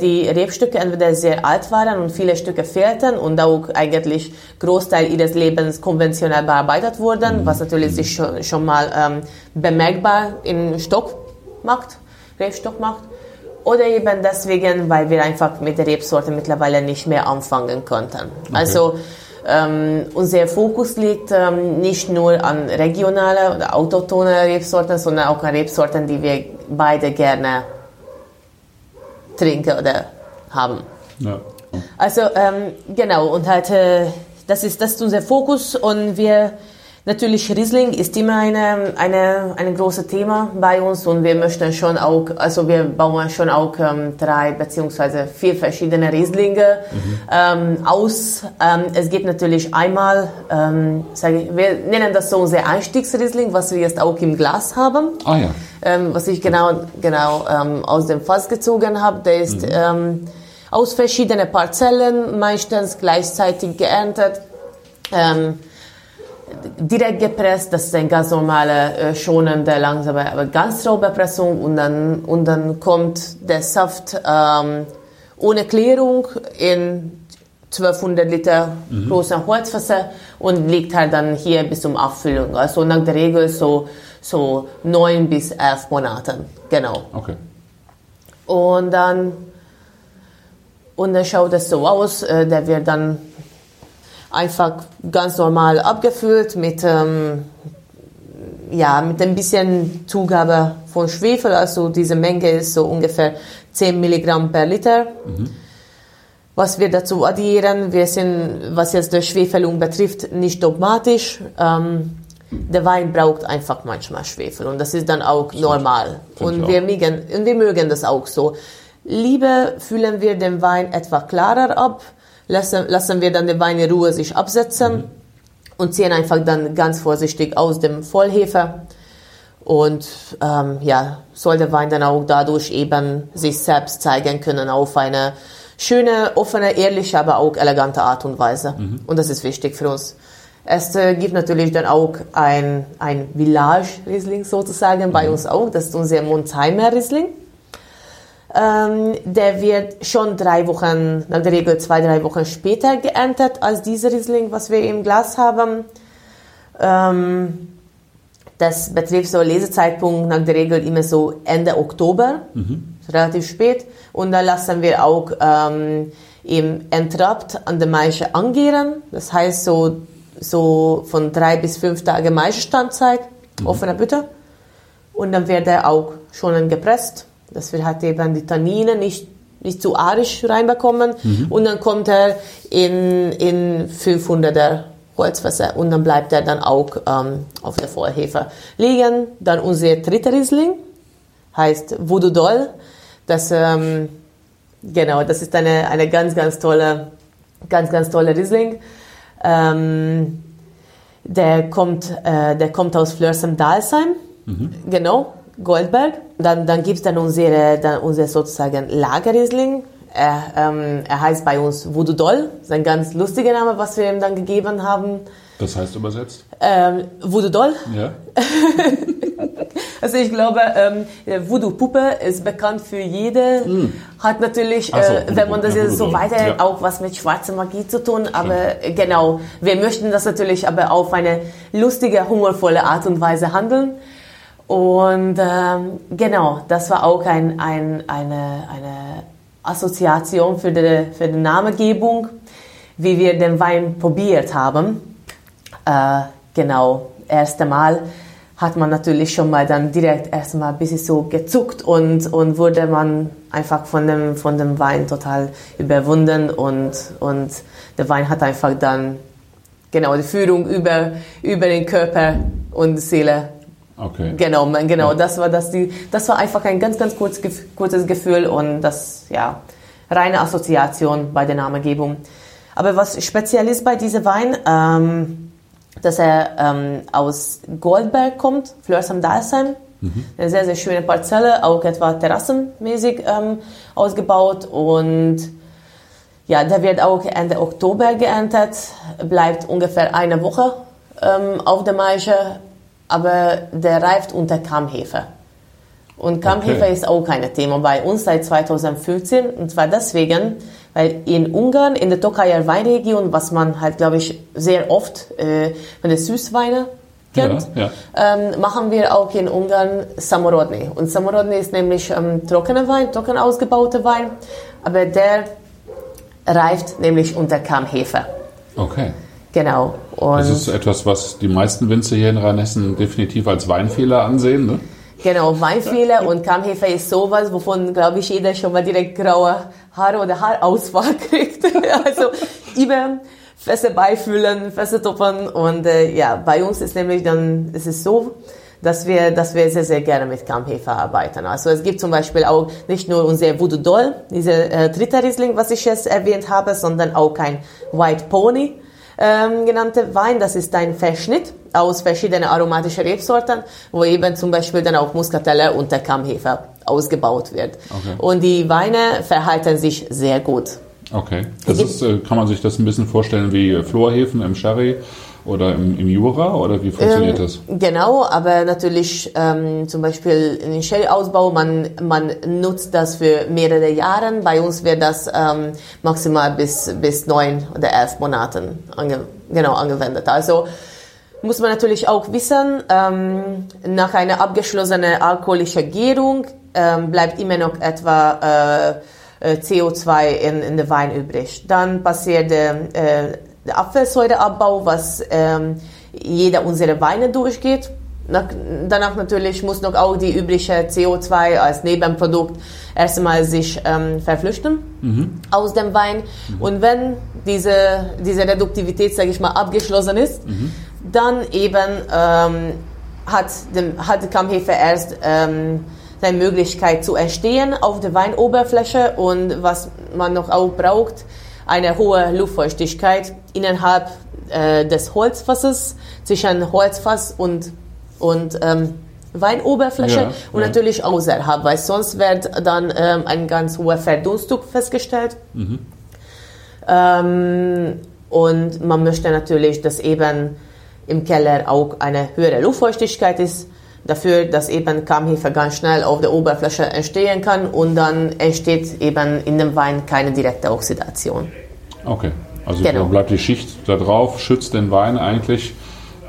S3: die Rebstücke entweder sehr alt waren und viele Stücke fehlten und auch eigentlich Großteil ihres Lebens konventionell bearbeitet wurden, mhm. was natürlich sich schon, schon mal ähm, bemerkbar im Stock macht, Rebstock macht. Oder eben deswegen, weil wir einfach mit der Rebsorte mittlerweile nicht mehr anfangen konnten. Okay. Also ähm, unser Fokus liegt ähm, nicht nur an regionale oder autochtone Rebsorten, sondern auch an Rebsorten, die wir beide gerne trinken oder haben. Ja. Also ähm, genau, und halt äh, das ist, das ist unser Fokus und wir, Natürlich Riesling ist immer eine, eine, ein großes Thema bei uns und wir möchten schon auch, also wir bauen schon auch ähm, drei beziehungsweise vier verschiedene Rieslinge mhm. ähm, aus. Ähm, es gibt natürlich einmal, ähm, sage ich, wir nennen das so unser Einstiegsriesling, was wir jetzt auch im Glas haben.
S2: Ah ja.
S3: Ähm, was ich genau, genau ähm, aus dem Fass gezogen habe, der ist mhm. aus verschiedenen Parzellen, meistens gleichzeitig geerntet. Direkt gepresst, das ist eine ganz normale, äh, schonende, langsame, aber ganz raube Pressung und dann, und dann kommt der Saft ähm, ohne Klärung in 1200 Liter mhm. großen Holzfässer und liegt halt dann hier bis zum Abfüllung. Also nach der Regel so, so neun bis elf Monate. Genau.
S2: Okay.
S3: Und dann, und dann schaut es so aus, äh, der wird dann einfach ganz normal abgefüllt mit, ähm, ja, mit ein bisschen Zugabe von Schwefel. Also diese Menge ist so ungefähr 10 Milligramm per Liter. Mhm. Was wir dazu addieren, wir sind, was jetzt die Schwefelung betrifft, nicht dogmatisch. Ähm, der Wein braucht einfach manchmal Schwefel und das ist dann auch normal. Und wir, mögen, und wir mögen das auch so. Lieber füllen wir den Wein etwas klarer ab, lassen, lassen wir dann den Wein in Ruhe sich absetzen mhm. und ziehen einfach dann ganz vorsichtig aus dem Vollhefe. Und ähm, ja, soll der Wein dann auch dadurch eben sich selbst zeigen können auf eine schöne, offene, ehrliche, aber auch elegante Art und Weise. Mhm. Und das ist wichtig für uns. Es äh, gibt natürlich dann auch ein, ein Village-Riesling sozusagen mhm. bei uns auch. Das ist unser Montheimer-Riesling. Ähm, der wird schon drei Wochen, nach der Regel zwei, drei Wochen später geerntet als dieser Riesling, was wir im Glas haben. Ähm, das betrifft so Lesezeitpunkt nach der Regel immer so Ende Oktober, mhm. relativ spät. Und dann lassen wir auch ähm, im Entrapt an der Maische angehen. Das heißt so, so von drei bis fünf Tage Maischestandzeit, mhm. offener Bütte. Und dann wird er auch schon gepresst dass wir halt eben die Tannine nicht, nicht zu arisch reinbekommen. Mhm. Und dann kommt er in, in 500er Holzfässer und dann bleibt er dann auch ähm, auf der Vollhefe liegen. Dann unser dritter Riesling heißt Voodoo Doll. Das, ähm, genau, das ist eine, eine ganz, ganz tolle, ganz, ganz tolle Riesling. Ähm, der kommt, äh, der kommt aus Flörsheim-Dalsheim. Mhm. Genau. Goldberg. Dann, dann gibt es dann unsere, dann unser sozusagen Lagerriesling. Er, ähm, er heißt bei uns Voodoo Doll. Das ist ein ganz lustiger Name, was wir ihm dann gegeben haben.
S2: Das heißt übersetzt?
S3: Ähm, Voodoo Doll.
S2: Ja.
S3: also ich glaube, ähm, Voodoo Puppe ist bekannt für jede. Mm. Hat natürlich, so, äh, wenn man das jetzt so weiter, ja. auch was mit schwarzer Magie zu tun. Aber Stimmt. genau, wir möchten das natürlich aber auf eine lustige, humorvolle Art und Weise handeln. Und ähm, genau, das war auch ein, ein, eine, eine Assoziation für die, für die Namengebung, wie wir den Wein probiert haben. Äh, genau, erste Mal hat man natürlich schon mal dann direkt erstmal ein bisschen so gezuckt und, und wurde man einfach von dem, von dem Wein total überwunden und, und der Wein hat einfach dann genau die Führung über, über den Körper und die Seele
S2: Okay.
S3: Genau, genau. Das war das, die, das war einfach ein ganz, ganz kurz, kurzes Gefühl und das, ja, reine Assoziation bei der Namengebung. Aber was speziell ist bei diesem Wein, ähm, dass er ähm, aus Goldberg kommt, Flörsheim Dalsheim. Mhm. Eine sehr, sehr schöne Parzelle, auch etwa terrassenmäßig ähm, ausgebaut und ja, der wird auch Ende Oktober geerntet, bleibt ungefähr eine Woche ähm, auf der Maische aber der reift unter Kammhefe. Und Kammhefe okay. ist auch kein Thema bei uns seit 2015 und zwar deswegen, weil in Ungarn, in der Tokajer Weinregion, was man halt, glaube ich, sehr oft äh, von den Süßweine kennt, ja, ja. Ähm, machen wir auch in Ungarn Samorodny. Und Samorodny ist nämlich ähm, trockener Wein, trocken ausgebauter Wein, aber der reift nämlich unter Kammhefe.
S2: Okay.
S3: Genau.
S2: Und das ist etwas, was die meisten Winzer hier in Rheinhessen definitiv als Weinfehler ansehen, ne?
S3: Genau, Weinfehler und Kammhefe ist sowas, wovon, glaube ich, jeder schon mal direkt graue Haare oder Haarausfall kriegt. also über Fässer beifüllen, Fässer toppern und äh, ja, bei uns ist nämlich dann, ist es so, dass wir, dass wir sehr, sehr gerne mit Kammhefe arbeiten. Also es gibt zum Beispiel auch nicht nur unser Voodoo Doll, dieser äh, dritte Riesling, was ich jetzt erwähnt habe, sondern auch ein White Pony ähm, genannte Wein. Das ist ein Verschnitt aus verschiedenen aromatischen Rebsorten, wo eben zum Beispiel dann auch Muskatelle und der Kammhefe ausgebaut wird. Okay. Und die Weine verhalten sich sehr gut.
S2: Okay. Das ist, äh, kann man sich das ein bisschen vorstellen wie Florhefen im Sherry oder im, im Jura oder wie funktioniert ähm, das?
S3: Genau, aber natürlich ähm, zum Beispiel in den Shell-Ausbau, man, man nutzt das für mehrere Jahre. Bei uns wird das ähm, maximal bis, bis neun oder elf Monaten ange, genau angewendet. Also muss man natürlich auch wissen, ähm, nach einer abgeschlossenen alkoholischen Gärung ähm, bleibt immer noch etwa äh, äh CO2 in, in der Wein übrig. Dann passiert der äh, der Abfallsäureabbau, was ähm, jeder unserer Weine durchgeht. Nach, danach natürlich muss noch auch die übrige CO2 als Nebenprodukt erstmal sich ähm, verflüchten mhm. aus dem Wein. Mhm. Und wenn diese, diese Reduktivität, sage ich mal, abgeschlossen ist, mhm. dann eben ähm, hat, dem, hat die Kammhefe erst ähm, seine Möglichkeit zu entstehen auf der Weinoberfläche und was man noch auch braucht, eine hohe Luftfeuchtigkeit innerhalb äh, des Holzfasses, zwischen Holzfass und, und ähm, Weinoberfläche ja, und ja. natürlich außerhalb, weil sonst wird dann ähm, ein ganz hoher Verdunstung festgestellt. Mhm. Ähm, und man möchte natürlich, dass eben im Keller auch eine höhere Luftfeuchtigkeit ist, dafür, dass eben Kammhefe ganz schnell auf der Oberfläche entstehen kann und dann entsteht eben in dem Wein keine direkte Oxidation.
S2: Okay, also genau. bleibt die Schicht da drauf, schützt den Wein eigentlich,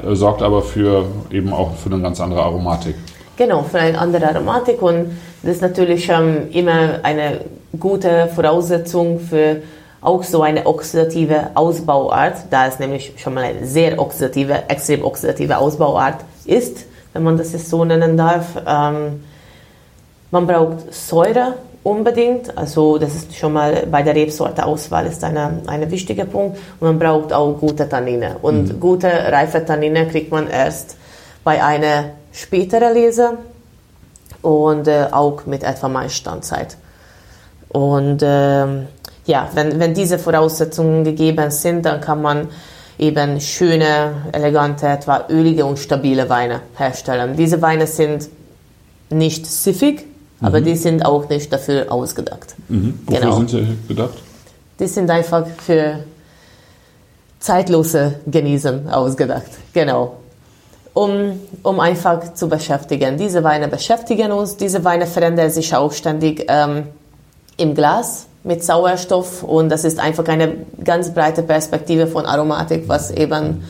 S2: äh, sorgt aber für eben auch für eine ganz andere Aromatik.
S3: Genau, für eine andere Aromatik und das ist natürlich ähm, immer eine gute Voraussetzung für auch so eine oxidative Ausbauart, da es nämlich schon mal eine sehr oxidative, extrem oxidative Ausbauart ist wenn man das jetzt so nennen darf. Ähm, man braucht Säure unbedingt, also das ist schon mal bei der Rebsorte Auswahl ist eine, ein wichtiger Punkt. Und man braucht auch gute Tannine. Und mhm. gute reife Tannine kriegt man erst bei einer späteren Lese und äh, auch mit etwa Maistandzeit. Und äh, ja, wenn, wenn diese Voraussetzungen gegeben sind, dann kann man eben schöne, elegante, etwa ölige und stabile Weine herstellen. Diese Weine sind nicht siffig, mhm. aber die sind auch nicht dafür ausgedacht.
S2: Mhm. Wofür genau. sind sie gedacht?
S3: Die sind einfach für zeitlose Genießen ausgedacht. Genau. Um, um einfach zu beschäftigen. Diese Weine beschäftigen uns, diese Weine verändern sich auch ständig ähm, im Glas mit Sauerstoff und das ist einfach eine ganz breite Perspektive von Aromatik, was eben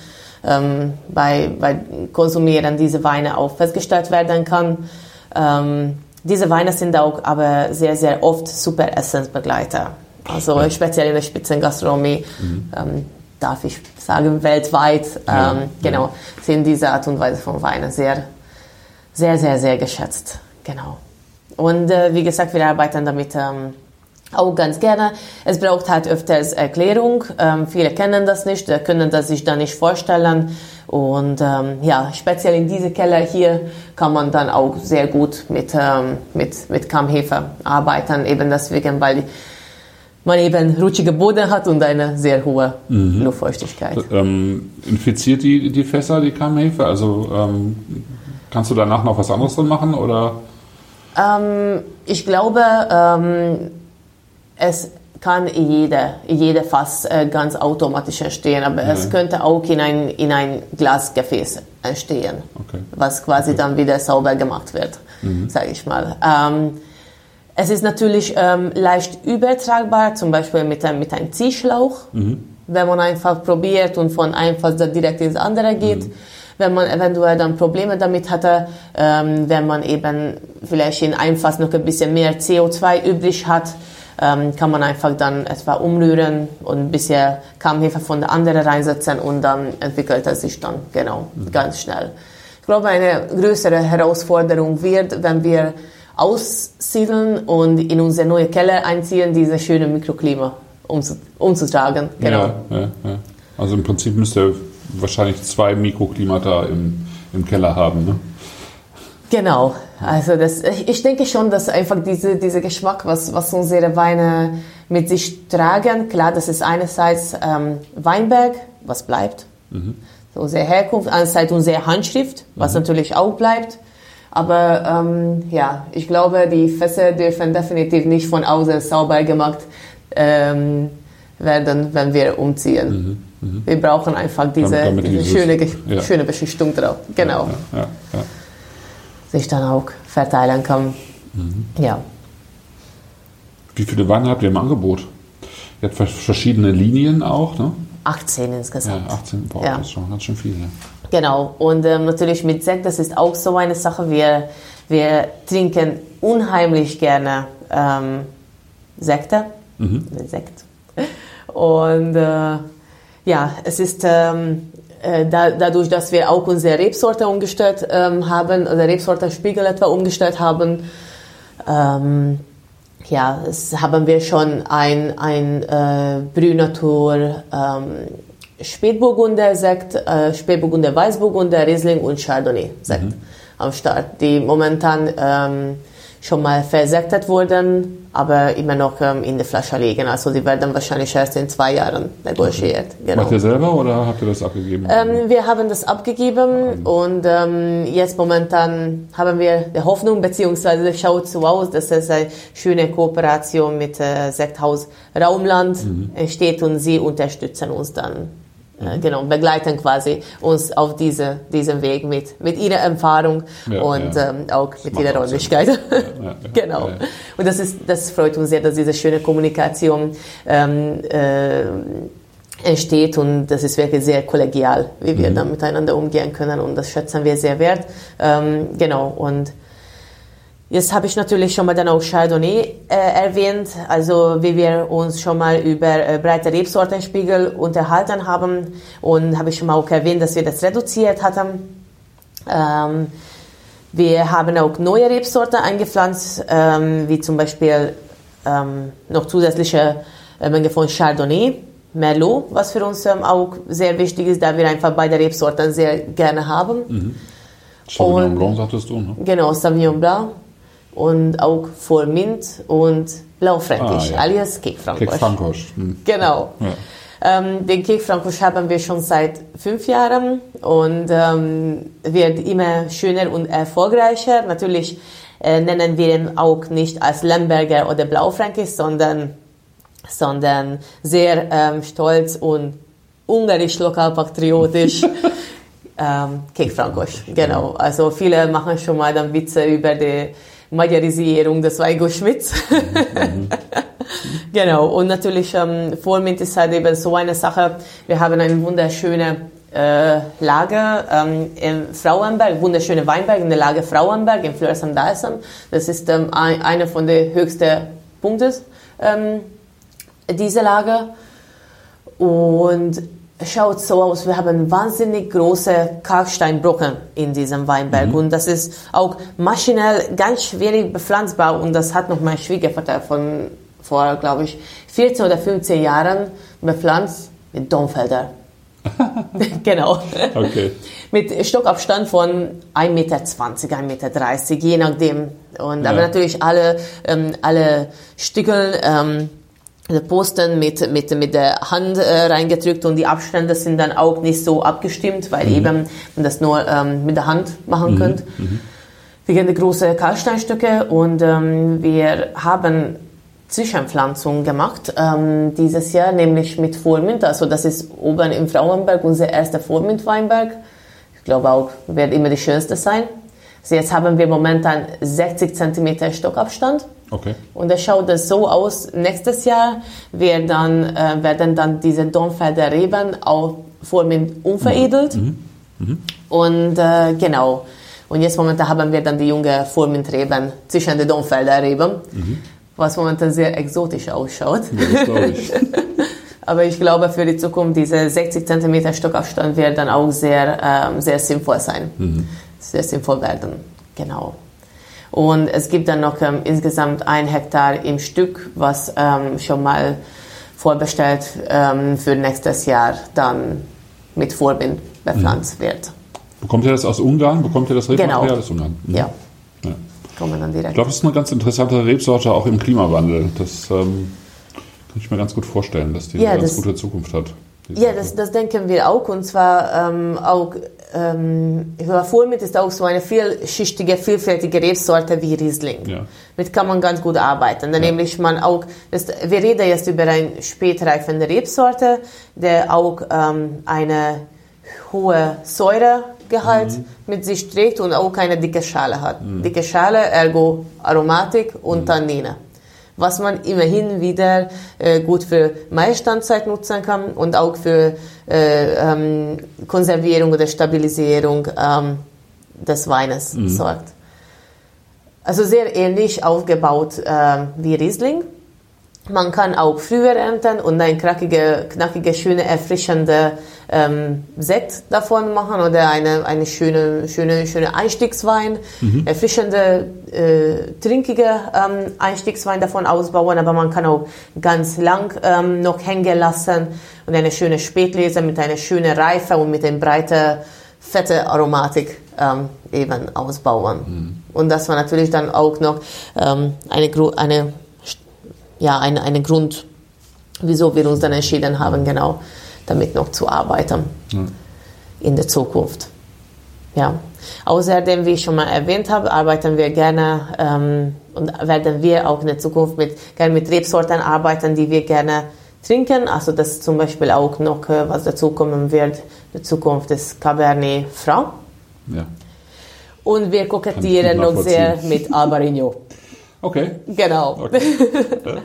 S3: ähm, bei, bei Konsumieren diese Weine auch festgestellt werden kann. Ähm, diese Weine sind auch aber sehr, sehr oft super Essensbegleiter. Also speziell in der Spitzengastronomie, mhm. ähm, darf ich sagen, weltweit, ja, ähm, genau, ja. sind diese Art und Weise von Weinen sehr, sehr, sehr, sehr geschätzt. Genau. Und äh, wie gesagt, wir arbeiten damit ähm, auch ganz gerne. Es braucht halt öfters Erklärung. Ähm, viele kennen das nicht, können das sich dann nicht vorstellen. Und ähm, ja, speziell in diese Keller hier kann man dann auch sehr gut mit, ähm, mit, mit Kammhefe arbeiten, eben deswegen, weil man eben rutschige Boden hat und eine sehr hohe mhm. Luftfeuchtigkeit.
S2: Ähm, infiziert die, die Fässer die Kammhefe? Also ähm, kannst du danach noch was anderes drin machen oder?
S3: Ähm, ich glaube, ähm, es kann jeder, jeder Fass äh, ganz automatisch entstehen, aber mhm. es könnte auch in ein, in ein Glasgefäß entstehen, okay. was quasi okay. dann wieder sauber gemacht wird, mhm. sage ich mal. Ähm, es ist natürlich ähm, leicht übertragbar, zum Beispiel mit, einem, mit einem Ziehschlauch, mhm. wenn man einfach probiert und von einem Fass direkt ins andere geht. Mhm. Wenn man eventuell dann Probleme damit hatte, ähm, wenn man eben vielleicht in einem Fass noch ein bisschen mehr CO2 übrig hat, ähm, kann man einfach dann etwa umrühren und ein bisschen Kammhefe von der anderen reinsetzen und dann entwickelt es sich dann genau mhm. ganz schnell. Ich glaube, eine größere Herausforderung wird, wenn wir aussiedeln und in unsere neue Keller einziehen, diese schöne Mikroklima umzutragen. Genau.
S2: Ja, ja, ja. Also im Prinzip müsst ihr wahrscheinlich zwei Mikroklimata im, im Keller haben, ne?
S3: Genau, also das, ich denke schon, dass einfach diese, dieser Geschmack, was, was unsere Weine mit sich tragen, klar, das ist einerseits ähm, Weinberg, was bleibt, mhm. so unsere Herkunft, andererseits unsere Handschrift, was mhm. natürlich auch bleibt. Aber ähm, ja, ich glaube, die Fässer dürfen definitiv nicht von außen sauber gemacht ähm, werden, wenn wir umziehen. Mhm. Mhm. Wir brauchen einfach diese, damit, damit diese schöne, ja. schöne Beschichtung drauf. Genau. Ja, ja, Sich dann auch verteilen kann. Mhm. Ja.
S2: Wie viele Weine habt ihr im Angebot? Ihr habt verschiedene Linien auch, ne?
S3: 18 insgesamt.
S2: Ja, 18, boah, ja. das ist schon ganz schön viel. Ja.
S3: Genau, und ähm, natürlich mit Sekt, das ist auch so eine Sache. Wir, wir trinken unheimlich gerne ähm, Sekte, mhm. Sekt. Und äh, ja, es ist ähm, äh, da, dadurch, dass wir auch unsere Rebsorte umgestellt ähm, haben, oder Rebsortenspiegel etwa umgestellt haben, ähm, ja, es haben wir schon ein, ein äh, Brünatur ähm, Spätburgunder Sekt, äh, Spätburgunder Weißburgunder, Riesling und Chardonnay Sekt mhm. am Start, die momentan ähm, schon mal versektet wurden, aber immer noch ähm, in der Flasche liegen. Also die werden wahrscheinlich erst in zwei Jahren negotiert.
S2: Okay. Genau. Macht ihr selber oder habt ihr das abgegeben?
S3: Ähm, wir haben das abgegeben mhm. und ähm, jetzt momentan haben wir die Hoffnung, beziehungsweise es schaut so aus, dass es eine schöne Kooperation mit äh, Sekthaus Raumland mhm. entsteht und sie unterstützen uns dann äh, genau, begleiten quasi uns auf diese, diesem Weg mit, mit ihrer Erfahrung ja, und ja. Ähm, auch das mit ihrer Räumlichkeit. Ja, genau. Und das ist, das freut uns sehr, dass diese schöne Kommunikation ähm, äh, entsteht und das ist wirklich sehr kollegial, wie wir mhm. da miteinander umgehen können und das schätzen wir sehr wert. Ähm, genau, und Jetzt habe ich natürlich schon mal dann auch Chardonnay äh, erwähnt, also wie wir uns schon mal über äh, breite Rebsortenspiegel unterhalten haben und habe ich schon mal auch erwähnt, dass wir das reduziert hatten. Ähm, wir haben auch neue Rebsorten eingepflanzt, ähm, wie zum Beispiel ähm, noch zusätzliche äh, Menge von Chardonnay, Merlot, was für uns ähm, auch sehr wichtig ist, da wir einfach beide Rebsorten sehr gerne haben. Mhm.
S2: Sauvignon Blanc sagtest du, ne?
S3: Genau, Sauvignon Blanc und auch voll Mint und Blaufränkisch, ah, ja. alias Kekfrankosch.
S2: Kekfrankosch. Hm.
S3: Genau. Ja. Ähm, den Kekfrankosch haben wir schon seit fünf Jahren und ähm, wird immer schöner und erfolgreicher. Natürlich äh, nennen wir ihn auch nicht als Lemberger oder Blaufränkisch, sondern, sondern sehr ähm, stolz und ungarisch lokalpatriotisch. ähm, Kekfrankosch, genau. Also viele machen schon mal dann Witze über die Magyarisierung des Weigoschwitz. Mhm. genau, und natürlich ähm, Vormint ist halt eben so eine Sache. Wir haben eine wunderschöne äh, Lage ähm, in Frauenberg, wunderschöne Weinberg in der Lage Frauenberg in Fleurs am Dalsam. Das ist ähm, ein, einer von den höchsten Punkten ähm, dieser Lage. Und schaut so aus, wir haben wahnsinnig große Kalksteinbrocken in diesem Weinberg mhm. und das ist auch maschinell ganz schwierig bepflanzbar und das hat noch mein Schwiegervater von vor, glaube ich, 14 oder 15 Jahren bepflanzt mit Domfelder. genau. Okay. Mit Stockabstand von 1,20 Meter, 1,30 Meter, je nachdem. Und ja. aber natürlich alle, ähm, alle Stückel ähm, Posten mit, mit, mit der Hand äh, reingedrückt und die Abstände sind dann auch nicht so abgestimmt, weil mhm. eben man das nur ähm, mit der Hand machen mhm. könnt. Mhm. Wir haben große Kalksteinstücke und ähm, wir haben Zwischenpflanzung gemacht ähm, dieses Jahr, nämlich mit Vormint. Also das ist oben im Frauenberg unser erster Vormint-Weinberg. Ich glaube auch, wird immer die schönste sein. Also jetzt haben wir momentan 60 cm Stockabstand.
S2: Okay.
S3: Und es schaut das so aus, nächstes Jahr wird dann, äh, werden dann diese Dornfelder Reben auch vormint unveredelt. Mhm. Mhm. Und äh, genau. Und jetzt momentan haben wir dann die junge Vormintreben zwischen den Dornfelder Reben, mhm. was momentan sehr exotisch ausschaut. Ja, ich. Aber ich glaube, für die Zukunft, diese 60 cm Stockabstand wird dann auch sehr, ähm, sehr sinnvoll sein. Mhm. Sehr sinnvoll werden. Genau. Und es gibt dann noch ähm, insgesamt ein Hektar im Stück, was ähm, schon mal vorbestellt ähm, für nächstes Jahr dann mit Vorbild bepflanzt wird.
S2: Bekommt ihr das aus Ungarn? Bekommt ihr das Rebmaterial
S3: Genau.
S2: aus Ungarn? Mhm.
S3: Ja,
S2: Ja.
S3: kommen dann direkt.
S2: Ich glaube, das ist eine ganz interessante Rebsorte auch im Klimawandel. Das ähm, kann ich mir ganz gut vorstellen, dass die
S3: Ja,
S2: eine ganz gute Zukunft hat.
S3: Ja, das, das denken wir auch. Und zwar ähm, auch, ähm, Vormit ist auch so eine vielschichtige, vielfältige Rebsorte wie Riesling.
S2: Ja.
S3: Mit kann man ganz gut arbeiten. Dann
S2: Ja.
S3: nämlich man auch, das, wir reden jetzt über eine spätreifende Rebsorte, der auch ähm, eine hohe Säuregehalt
S2: Mhm.
S3: mit sich trägt und auch keine dicke Schale hat. Dicke Schale, ergo Aromatik und
S2: Mhm.
S3: Tannine. Was man immerhin wieder äh, gut für Maistandzeit nutzen kann und auch für äh, ähm, Konservierung oder Stabilisierung ähm, des Weines
S2: Mhm.
S3: sorgt. Also sehr ähnlich aufgebaut äh, wie Riesling. Man kann auch früher ernten und ein knackige, knackige schöne, erfrischende ähm, Sekt davon machen oder eine, eine schöne, schöne, schöne Einstiegswein, erfrischende, äh, trinkige ähm, Einstiegswein davon ausbauen, aber man kann auch ganz lang ähm, noch hängen lassen und eine schöne Spätlese mit einer schönen Reife und mit einer breiten, fette Aromatik ähm, eben ausbauen. Und das war natürlich dann auch noch ähm, eine, eine ja, ein, eine Grund, wieso wir uns dann entschieden haben, genau damit noch zu arbeiten in der Zukunft. Ja. Außerdem, wie ich schon mal erwähnt habe, arbeiten wir gerne ähm, und werden wir auch in der Zukunft mit, gerne mit Rebsorten arbeiten, die wir gerne trinken. Also das ist zum Beispiel auch noch, äh, was dazu kommen wird, in der Zukunft ist Cabernet Franc.
S2: ja.
S3: Und wir kokettieren noch sehr mit Albarino.
S2: Okay.
S3: Genau.
S2: okay.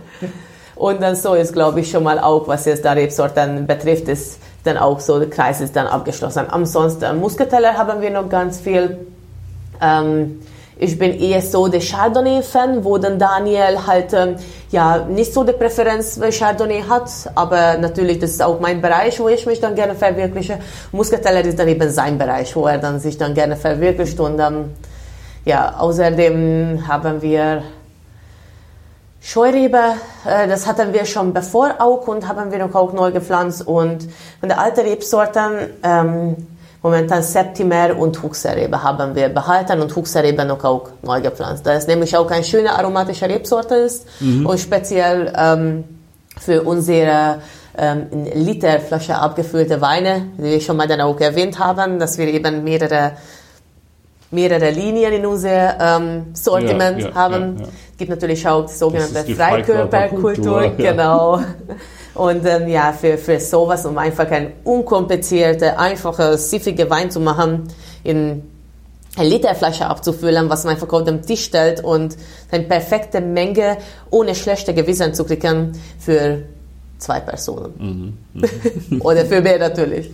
S3: Und dann so ist, glaube ich, schon mal auch, was jetzt da Rebsorten betrifft, ist dann auch so, der Kreis ist dann abgeschlossen. Ansonsten, Muscateller haben wir noch ganz viel. Ähm, ich bin eher so der Chardonnay-Fan, wo dann Daniel halt ähm, ja nicht so die Präferenz für Chardonnay hat, aber natürlich, das ist auch mein Bereich, wo ich mich dann gerne verwirkliche. Muscateller ist dann eben sein Bereich, wo er dann sich dann gerne verwirklicht und ähm, ja, außerdem haben wir Scheurebe, äh, das hatten wir schon bevor auch und haben wir noch auch neu gepflanzt und von der alten Rebsorten ähm, momentan Septimer und Huxerrebe haben wir behalten und Huxerrebe noch auch neu gepflanzt. Da es nämlich auch eine schöne aromatische Rebsorte ist und speziell ähm, für unsere ähm, in Literflasche abgefüllte Weine, die wir schon mal dann auch erwähnt haben, dass wir eben mehrere mehrere Linien in unser ähm, Sortiment
S2: Ja, ja,
S3: haben.
S2: ja,
S3: gibt natürlich auch die sogenannte
S2: die
S3: Freikörperkultur.
S2: Ja.
S3: Genau. Und ähm, ja, für, für sowas, um einfach ein unkomplizierter, einfacher, siffige Wein zu machen, in eine Literflasche abzufüllen, was man einfach auf dem Tisch stellt und eine perfekte Menge ohne schlechte Gewissen zu kriegen für zwei Personen. Oder für mehr natürlich.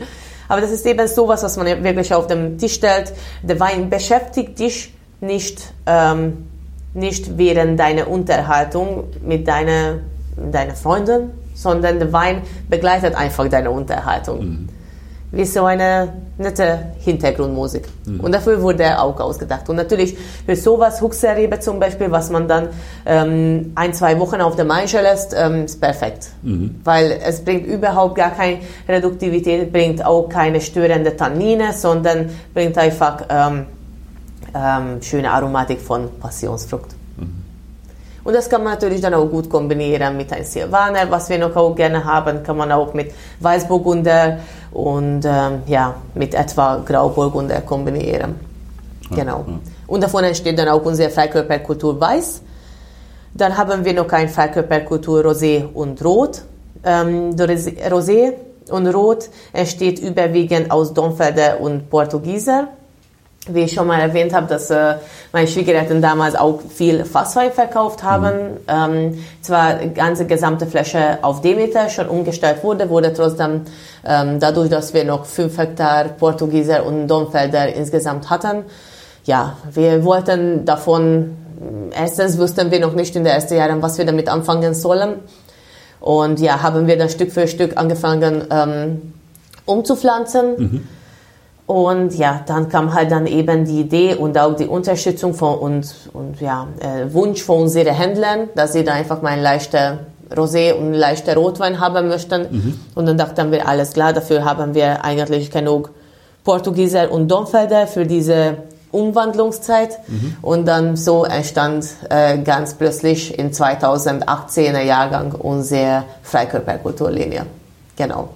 S3: Aber das ist eben sowas, was man wirklich auf dem Tisch stellt. Der Wein beschäftigt dich nicht, ähm, nicht während deiner Unterhaltung mit deiner, deiner Freunden, sondern der Wein begleitet einfach deine Unterhaltung. Wie so eine nette Hintergrundmusik. Und dafür wurde er auch ausgedacht. Und natürlich für sowas, Huxerrebe zum Beispiel, was man dann ähm, ein, zwei Wochen auf der Maische lässt, ähm, ist perfekt. Weil es bringt überhaupt gar keine Reduktivität, bringt auch keine störende Tannine, sondern bringt einfach ähm, ähm, schöne Aromatik von Passionsfrucht. Und das kann man natürlich dann auch gut kombinieren mit einem Silvaner, was wir noch auch gerne haben, kann man auch mit Weißburgunder und ähm, ja, mit etwa Grauburgunder kombinieren. Genau. Und davon entsteht dann auch unsere Freikörperkultur Weiß. Dann haben wir noch ein Freikörperkultur Rosé und Rot. Ähm, Rosé und Rot entsteht überwiegend aus Domfelder und Portugieser wie ich schon mal erwähnt habe, dass äh, meine Schwiegereltern damals auch viel Fasswein verkauft haben. Ähm, zwar die ganze gesamte Fläche auf Demeter schon umgestellt wurde, wurde trotzdem ähm, dadurch, dass wir noch fünf Hektar Portugieser und Domfelder insgesamt hatten, ja, wir wollten davon, erstens wussten wir noch nicht in den ersten Jahren, was wir damit anfangen sollen. Und ja, haben wir dann Stück für Stück angefangen ähm, umzupflanzen. Und ja, dann kam halt dann eben die Idee und auch die Unterstützung von uns und ja, äh, Wunsch von unseren Händlern, dass sie da einfach mal eine leichte Rosé und leichter Rotwein haben möchten. Mhm. Und dann dachten wir, alles klar, dafür haben wir eigentlich genug Portugieser und Domfelder für diese Umwandlungszeit. Mhm. Und dann so entstand äh, ganz plötzlich in 2018er Jahrgang unsere Freikörperkulturlinie. Genau.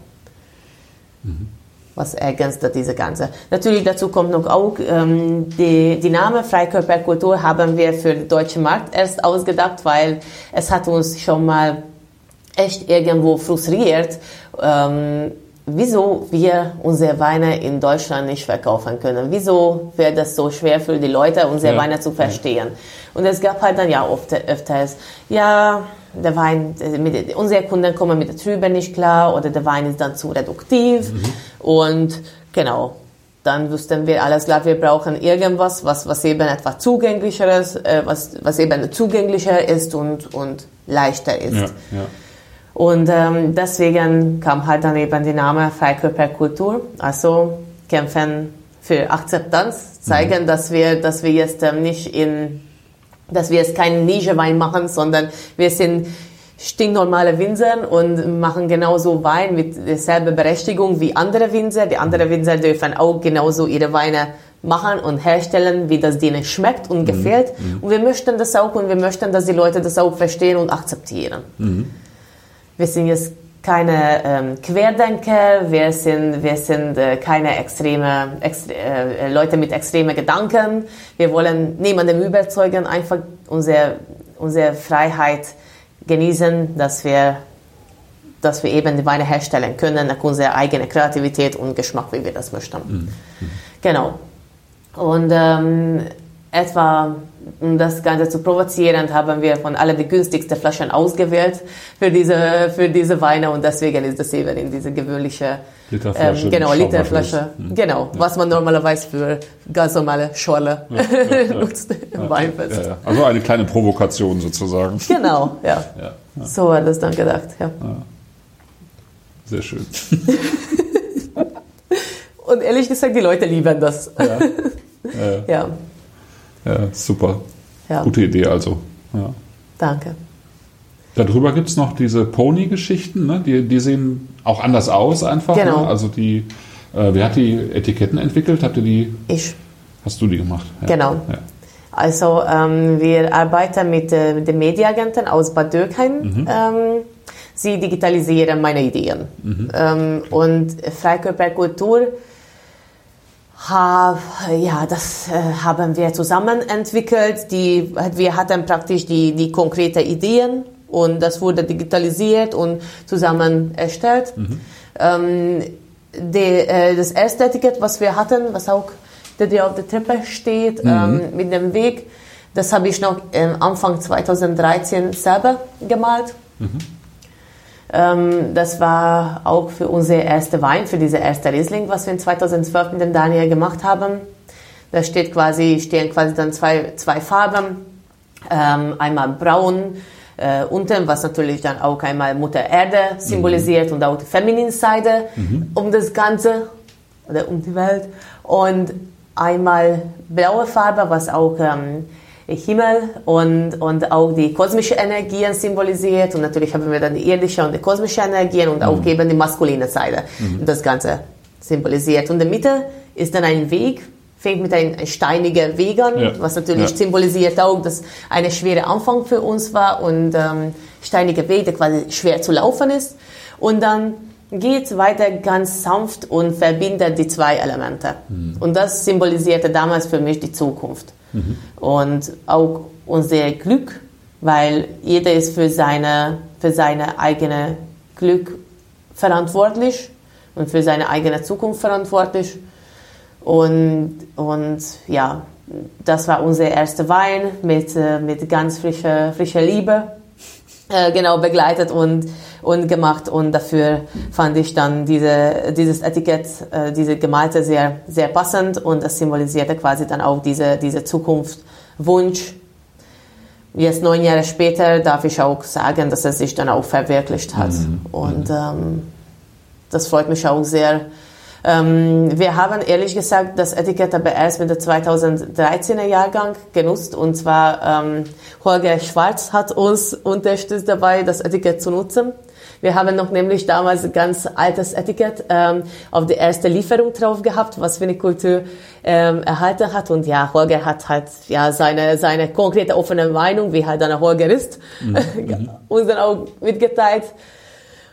S3: Mhm. Was ergänzt diese ganze. Natürlich dazu kommt noch auch, ähm, die, die Name Freikörperkultur haben wir für den deutschen Markt erst ausgedacht, weil es hat uns schon mal echt irgendwo frustriert, ähm, wieso wir unsere Weine in Deutschland nicht verkaufen können. Wieso wird es so schwer für die Leute, unsere ja. Weine zu verstehen. Und es gab halt dann ja oft, öfters, ja, der Wein, mit, unsere Kunden kommen mit der Trübe nicht klar oder der Wein ist dann zu reduktiv. Mhm. Und genau, dann wussten wir alles klar, wir brauchen irgendwas, was, was eben etwas zugänglicheres, äh, was, was eben zugänglicher ist und, und leichter ist. Ja, ja. Und ähm, deswegen kam halt dann eben der Name Freikörperkultur, also kämpfen für Akzeptanz, zeigen, mhm. dass wir, dass wir jetzt ähm, nicht in, dass wir jetzt keinen Nischewein machen, sondern wir sind stinknormale Winzer und machen genauso Wein mit derselben Berechtigung wie andere Winzer. Die anderen Winzer dürfen auch genauso ihre Weine machen und herstellen, wie das denen schmeckt und mhm. gefällt. Mhm. Und wir möchten das auch und wir möchten, dass die Leute das auch verstehen und akzeptieren. Mhm. Wir sind jetzt keine ähm, Querdenker, wir sind, wir sind äh, keine extreme, extre äh, Leute mit extremen Gedanken. Wir wollen niemandem überzeugen, einfach unsere, unsere Freiheit genießen, dass wir, dass wir eben die Weine herstellen können nach unserer eigenen Kreativität und Geschmack, wie wir das möchten. Mhm. Genau. Und ähm, etwa um das Ganze zu provozieren, haben wir von allen die günstigsten Flaschen ausgewählt für diese, für diese Weine und deswegen ist das eben in diese gewöhnliche
S2: Literflasche.
S3: Ähm, genau, Literflasche. Mhm. Genau, ja. was man normalerweise für ganz normale Schorle ja, ja, nutzt im Weinfest.
S2: Also eine kleine Provokation sozusagen.
S3: Genau, ja. So hat das dann gedacht, ja.
S2: Sehr schön.
S3: und ehrlich gesagt, die Leute lieben das.
S2: ja. Ja, super. Ja. Gute Idee also. Ja.
S3: Danke.
S2: Darüber gibt es noch diese Pony-Geschichten, ne? die, die sehen auch anders aus einfach. Ne? Genau. Ne? Also die, äh, wer hat die Etiketten entwickelt? Habt ihr die?
S3: Ich.
S2: Hast du die gemacht?
S3: Ja. Genau. Ja. Also ähm, wir arbeiten mit, äh, den Mediaagenten aus Bad Dürkheim. Mhm. Ähm, sie digitalisieren meine Ideen. Mhm. Ähm, und Freikörperkultur ja, das äh, haben wir zusammen entwickelt. Die, wir hatten praktisch die, die konkrete Ideen und das wurde digitalisiert und zusammen erstellt. Mhm. Ähm, die, äh, das erste Etikett, was wir hatten, was auch der auf der Treppe steht, mhm. ähm, mit dem Weg, das habe ich noch Anfang 2013 selber gemalt. Mhm. Ähm, das war auch für unser erster Wein, für diese erste Riesling, was wir in 2012 mit dem Daniel gemacht haben. Da steht quasi, stehen quasi dann zwei, zwei Farben. Ähm, einmal braun äh, unten, was natürlich dann auch einmal Mutter Erde symbolisiert mhm. und auch die feminine Seite mhm. um das Ganze oder um die Welt. Und einmal blaue Farbe, was auch ähm, Himmel und, und auch die kosmische Energien symbolisiert. Und natürlich haben wir dann die irdische und die kosmische Energien und auch mhm. eben die maskuline Seite. Mhm. Das Ganze symbolisiert. Und in der Mitte ist dann ein Weg, fängt mit einem steinigen Weg an, ja. was natürlich ja. symbolisiert auch, dass eine schwere Anfang für uns war und ähm, steiniger Weg, der quasi schwer zu laufen ist. Und dann geht es weiter ganz sanft und verbindet die zwei Elemente. Mhm. Und das symbolisierte damals für mich die Zukunft. Mhm. Und auch unser Glück, weil jeder ist für seine, für seine eigene Glück verantwortlich und für seine eigene Zukunft verantwortlich. Und, und ja, das war unser erster Wein mit, äh, mit ganz frischer, frischer Liebe, äh, genau begleitet und und gemacht und dafür fand ich dann diese, dieses Etikett, äh, diese Gemalte sehr, sehr passend und es symbolisierte quasi dann auch diese, diese Zukunftswunsch. Jetzt neun Jahre später darf ich auch sagen, dass es sich dann auch verwirklicht hat mhm. und mhm. ähm, das freut mich auch sehr, Ähm, wir haben ehrlich gesagt das Etikett aber erst mit der 2013er Jahrgang genutzt und zwar ähm, Holger Schwarz hat uns unterstützt dabei, das Etikett zu nutzen. Wir haben noch nämlich damals ein ganz altes Etikett ähm, auf die erste Lieferung drauf gehabt, was Vinikultur ähm, erhalten hat. Und ja, Holger hat halt ja seine, seine konkrete offene Meinung, wie halt dann Holger ist, mhm. uns dann auch mitgeteilt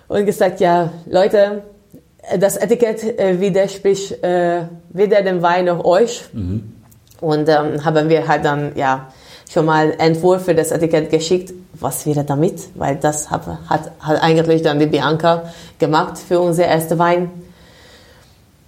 S3: und gesagt, ja, Leute, das Etikett äh, widerspricht äh, weder dem Wein noch euch. Mhm. Und ähm, haben wir halt dann ja schon mal Entwurf für das Etikett geschickt. Was wäre damit? Weil das hat, hat, hat eigentlich dann die Bianca gemacht für unser erster Wein.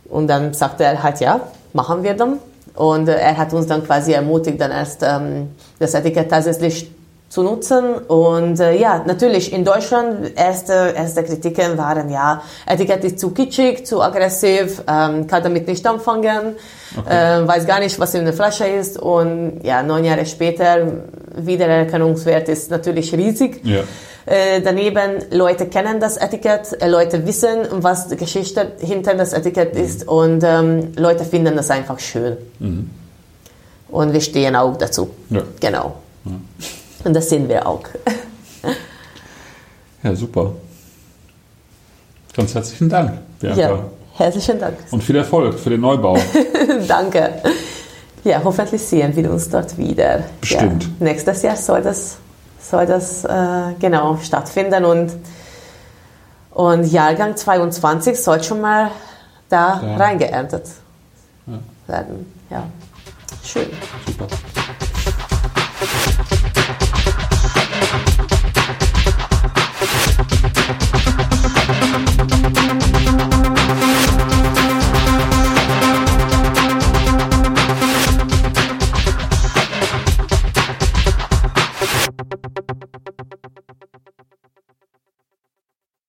S3: Und dann sagte er halt, ja, machen wir dann. Und äh, er hat uns dann quasi ermutigt, dann erst ähm, das Etikett tatsächlich zu nutzen. Und äh, ja, natürlich in Deutschland erste, erste Kritiken waren, ja, Etikett ist zu kitschig, zu aggressiv, ähm, kann damit nicht anfangen, okay. äh, weiß gar nicht, was in der Flasche ist. Und ja, neun Jahre später, Wiedererkennungswert ist natürlich riesig. Ja. Äh, daneben, Leute kennen das Etikett, äh, Leute wissen, was die Geschichte hinter das Etikett mhm. ist und ähm, Leute finden das einfach schön. Mhm. Und wir stehen auch dazu. Ja. Genau. Ja. Und das sehen wir auch.
S2: Ja, super. Ganz herzlichen Dank,
S3: Bianca. Ja, herzlichen Dank.
S2: Und viel Erfolg für den Neubau.
S3: Danke. Ja, hoffentlich sehen wir uns dort wieder.
S2: Bestimmt.
S3: Ja, nächstes Jahr soll das, soll das äh, genau stattfinden und, und Jahrgang 22 soll schon mal da ja. reingeerntet ja. werden. Ja, schön. Super.